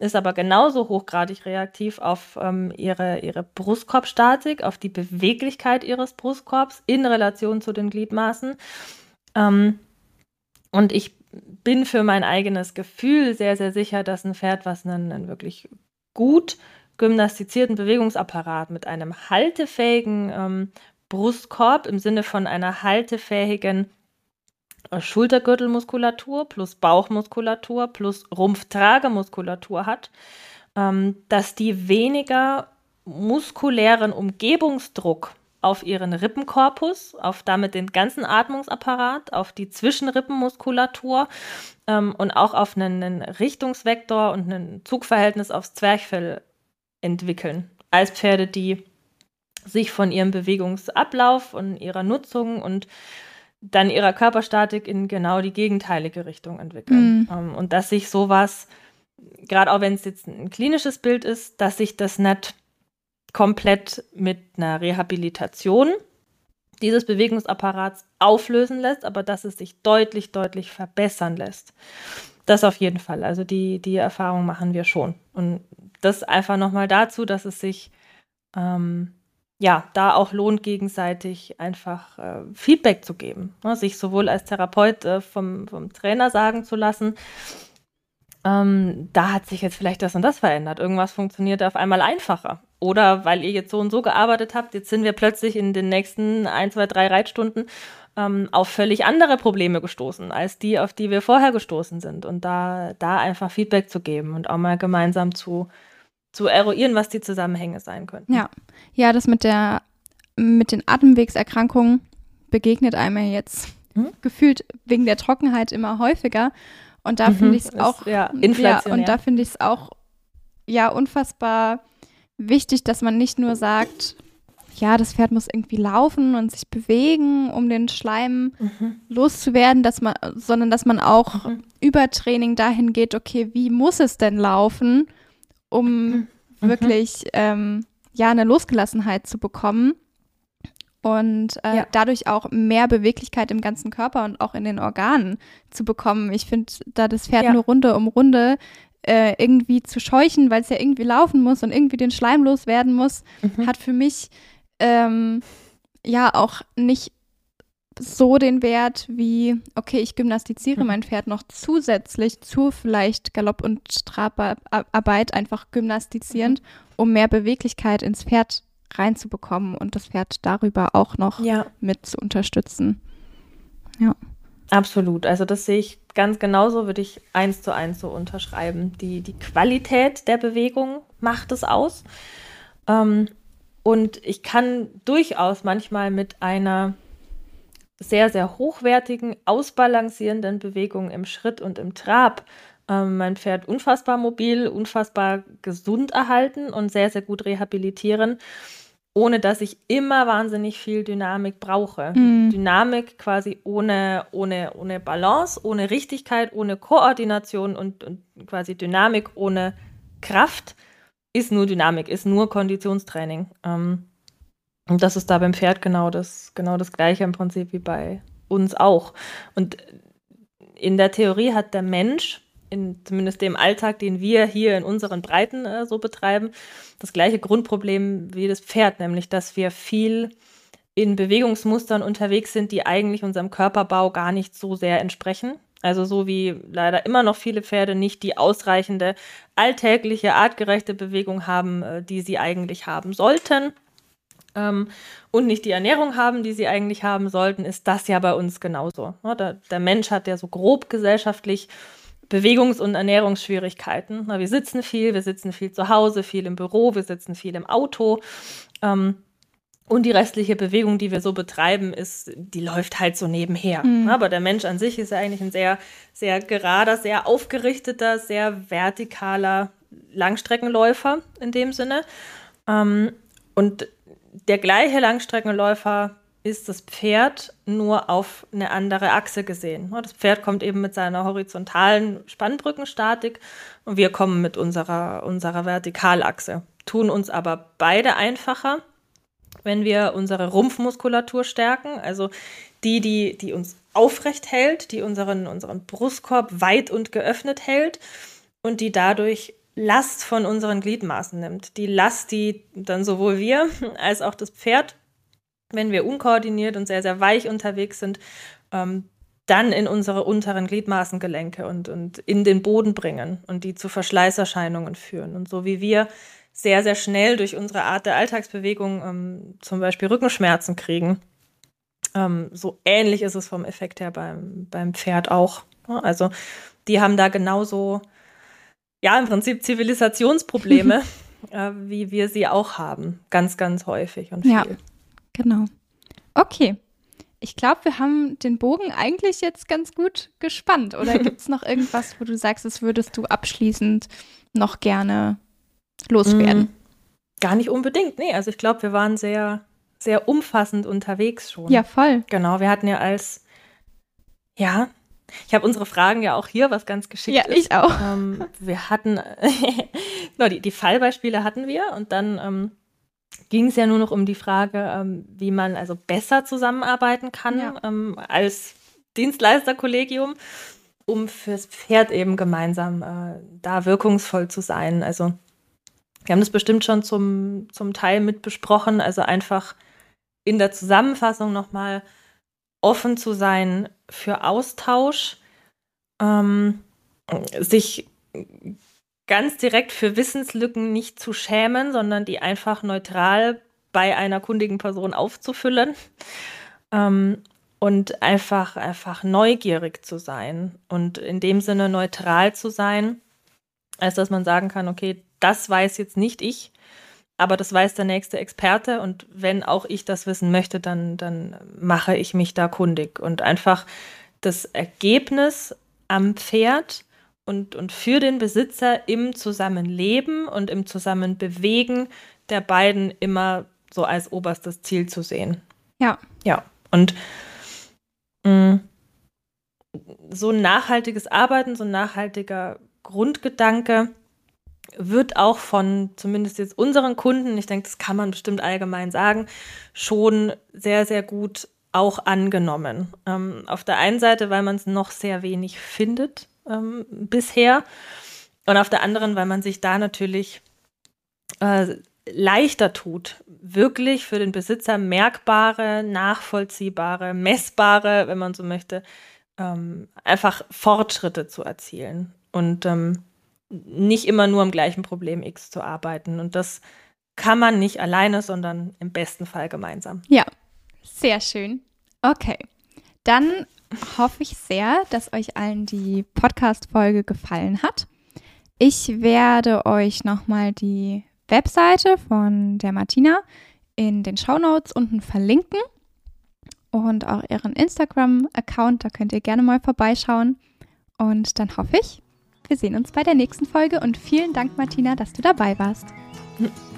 ist aber genauso hochgradig reaktiv auf ähm, ihre, ihre Brustkorbstatik, auf die Beweglichkeit ihres Brustkorbs in Relation zu den Gliedmaßen. Ähm, und ich bin für mein eigenes Gefühl sehr, sehr sicher, dass ein Pferd, was einen, einen wirklich gut gymnastizierten Bewegungsapparat mit einem haltefähigen ähm, Brustkorb im Sinne von einer haltefähigen äh, Schultergürtelmuskulatur plus Bauchmuskulatur plus Rumpftragemuskulatur hat, ähm, dass die weniger muskulären Umgebungsdruck auf ihren Rippenkorpus, auf damit den ganzen Atmungsapparat, auf die Zwischenrippenmuskulatur ähm, und auch auf einen, einen Richtungsvektor und ein Zugverhältnis aufs Zwerchfell entwickeln. Als Pferde, die sich von ihrem Bewegungsablauf und ihrer Nutzung und dann ihrer Körperstatik in genau die gegenteilige Richtung entwickeln. Mhm. Ähm, und dass sich sowas, gerade auch wenn es jetzt ein klinisches Bild ist, dass sich das nicht komplett mit einer Rehabilitation dieses Bewegungsapparats auflösen lässt, aber dass es sich deutlich, deutlich verbessern lässt. Das auf jeden Fall. Also die, die Erfahrung machen wir schon. Und das einfach nochmal dazu, dass es sich ähm, ja, da auch lohnt, gegenseitig einfach äh, Feedback zu geben. Ne? Sich sowohl als Therapeut äh, vom, vom Trainer sagen zu lassen, ähm, da hat sich jetzt vielleicht das und das verändert. Irgendwas funktioniert auf einmal einfacher. Oder weil ihr jetzt so und so gearbeitet habt, jetzt sind wir plötzlich in den nächsten ein, zwei, drei Reitstunden ähm, auf völlig andere Probleme gestoßen, als die, auf die wir vorher gestoßen sind. Und da, da einfach Feedback zu geben und auch mal gemeinsam zu, zu eruieren, was die Zusammenhänge sein könnten. Ja, ja, das mit der mit den Atemwegserkrankungen begegnet einem jetzt hm? gefühlt wegen der Trockenheit immer häufiger. Und da mhm, finde ich es auch, ja, ja, und da finde ich es auch ja unfassbar wichtig, dass man nicht nur sagt, ja, das Pferd muss irgendwie laufen und sich bewegen, um den Schleim mhm. loszuwerden, dass man, sondern dass man auch mhm. über Training dahin geht, okay, wie muss es denn laufen, um mhm. wirklich ähm, ja eine Losgelassenheit zu bekommen und äh, ja. dadurch auch mehr Beweglichkeit im ganzen Körper und auch in den Organen zu bekommen. Ich finde, da das Pferd ja. nur Runde um Runde äh, irgendwie zu scheuchen, weil es ja irgendwie laufen muss und irgendwie den Schleim loswerden muss, mhm. hat für mich ähm, ja auch nicht so den Wert wie, okay, ich gymnastiziere mhm. mein Pferd noch zusätzlich zu vielleicht Galopp- und Trabarbeit einfach gymnastizierend, mhm. um mehr Beweglichkeit ins Pferd reinzubekommen und das Pferd darüber auch noch ja. mit zu unterstützen. Ja. Absolut. Also das sehe ich ganz genauso, würde ich eins zu eins so unterschreiben. Die, die Qualität der Bewegung macht es aus. Ähm, und ich kann durchaus manchmal mit einer sehr, sehr hochwertigen, ausbalancierenden Bewegungen im Schritt und im Trab ähm, mein Pferd unfassbar mobil, unfassbar gesund erhalten und sehr, sehr gut rehabilitieren, ohne dass ich immer wahnsinnig viel Dynamik brauche. Mhm. Dynamik quasi ohne, ohne, ohne Balance, ohne Richtigkeit, ohne Koordination und, und quasi Dynamik ohne Kraft ist nur Dynamik, ist nur Konditionstraining. Ähm, und das ist da beim Pferd genau das, genau das Gleiche im Prinzip wie bei uns auch. Und in der Theorie hat der Mensch, in zumindest dem Alltag, den wir hier in unseren Breiten äh, so betreiben, das gleiche Grundproblem wie das Pferd, nämlich dass wir viel in Bewegungsmustern unterwegs sind, die eigentlich unserem Körperbau gar nicht so sehr entsprechen. Also so wie leider immer noch viele Pferde nicht die ausreichende alltägliche, artgerechte Bewegung haben, äh, die sie eigentlich haben sollten ähm, und nicht die Ernährung haben, die sie eigentlich haben sollten, ist das ja bei uns genauso. Ja, der, der, Mensch hat ja so grob gesellschaftlich Bewegungs- und Ernährungsschwierigkeiten. Na, wir sitzen viel, wir sitzen viel zu Hause, viel im Büro, wir sitzen viel im Auto. Ähm, Und die restliche Bewegung, die wir so betreiben, ist, die läuft halt so nebenher. Mhm. Aber der Mensch an sich ist ja eigentlich ein sehr, sehr gerader, sehr aufgerichteter, sehr vertikaler Langstreckenläufer in dem Sinne. Ähm, und der gleiche Langstreckenläufer ist das Pferd nur auf eine andere Achse gesehen. Das Pferd kommt eben mit seiner horizontalen Spannbrückenstatik und wir kommen mit unserer, unserer Vertikalachse. Tun uns aber beide einfacher, wenn wir unsere Rumpfmuskulatur stärken, also die, die, die uns aufrecht hält, die unseren, unseren Brustkorb weit und geöffnet hält und die dadurch Last von unseren Gliedmaßen nimmt. Die Last, die dann sowohl wir als auch das Pferd, wenn wir unkoordiniert und sehr, sehr weich unterwegs sind, ähm, dann in unsere unteren Gliedmaßengelenke und, und in den Boden bringen und die zu Verschleißerscheinungen führen. Und so wie wir sehr, sehr schnell durch unsere Art der Alltagsbewegung ähm, zum Beispiel Rückenschmerzen kriegen, ähm, so ähnlich ist es vom Effekt her beim, beim Pferd auch. Also die haben da genauso ja, im Prinzip Zivilisationsprobleme, äh, wie wir sie auch haben. Ganz, ganz häufig und viel. Ja, genau. Okay. Ich glaube, wir haben den Bogen eigentlich jetzt ganz gut gespannt. Oder gibt es noch irgendwas, wo du sagst, das würdest du abschließend noch gerne loswerden? Mm, gar nicht unbedingt. Nee, also ich glaube, wir waren sehr, sehr umfassend unterwegs schon. Ja, voll. Genau, wir hatten ja als, ja, ich habe unsere Fragen ja auch hier, was ganz geschickt ja, ist. Ja, ich auch. Ähm, wir hatten, no, die, die, Fallbeispiele hatten wir und dann ähm, ging es ja nur noch um die Frage, ähm, wie man also besser zusammenarbeiten kann ja. Ähm, als Dienstleisterkollegium, um fürs Pferd eben gemeinsam äh, da wirkungsvoll zu sein. Also wir haben das bestimmt schon zum, zum Teil mit besprochen, also einfach in der Zusammenfassung nochmal offen zu sein für Austausch, ähm, sich ganz direkt für Wissenslücken nicht zu schämen, sondern die einfach neutral bei einer kundigen Person aufzufüllen ähm, und einfach, einfach neugierig zu sein und in dem Sinne neutral zu sein, als dass man sagen kann, okay, das weiß jetzt nicht ich, aber das weiß der nächste Experte und wenn auch ich das wissen möchte, dann, dann mache ich mich da kundig und einfach das Ergebnis am Pferd und, und für den Besitzer im Zusammenleben und im Zusammenbewegen der beiden immer so als oberstes Ziel zu sehen. Ja. Ja. Und mh, mm, so ein nachhaltiges Arbeiten, so ein nachhaltiger Grundgedanke, wird auch von zumindest jetzt unseren Kunden, ich denke, das kann man bestimmt allgemein sagen, schon sehr, sehr gut auch angenommen. Ähm, auf der einen Seite, weil man es noch sehr wenig findet ähm, bisher und auf der anderen, weil man sich da natürlich äh, leichter tut, wirklich für den Besitzer merkbare, nachvollziehbare, messbare, wenn man so möchte, ähm, einfach Fortschritte zu erzielen. Und ähm, nicht immer nur am gleichen Problem X zu arbeiten. Und das kann man nicht alleine, sondern im besten Fall gemeinsam. Ja, sehr schön. Okay, dann hoffe ich sehr, dass euch allen die Podcast-Folge gefallen hat. Ich werde euch nochmal die Webseite von der Martina in den Show Notes unten verlinken und auch ihren Instagram-Account. Da könnt ihr gerne mal vorbeischauen. Und dann hoffe ich, wir sehen uns bei der nächsten Folge und vielen Dank, Martina, dass du dabei warst.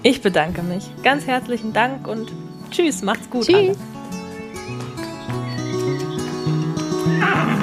Ich bedanke mich. Ganz herzlichen Dank und tschüss, macht's gut. Tschüss. Alle.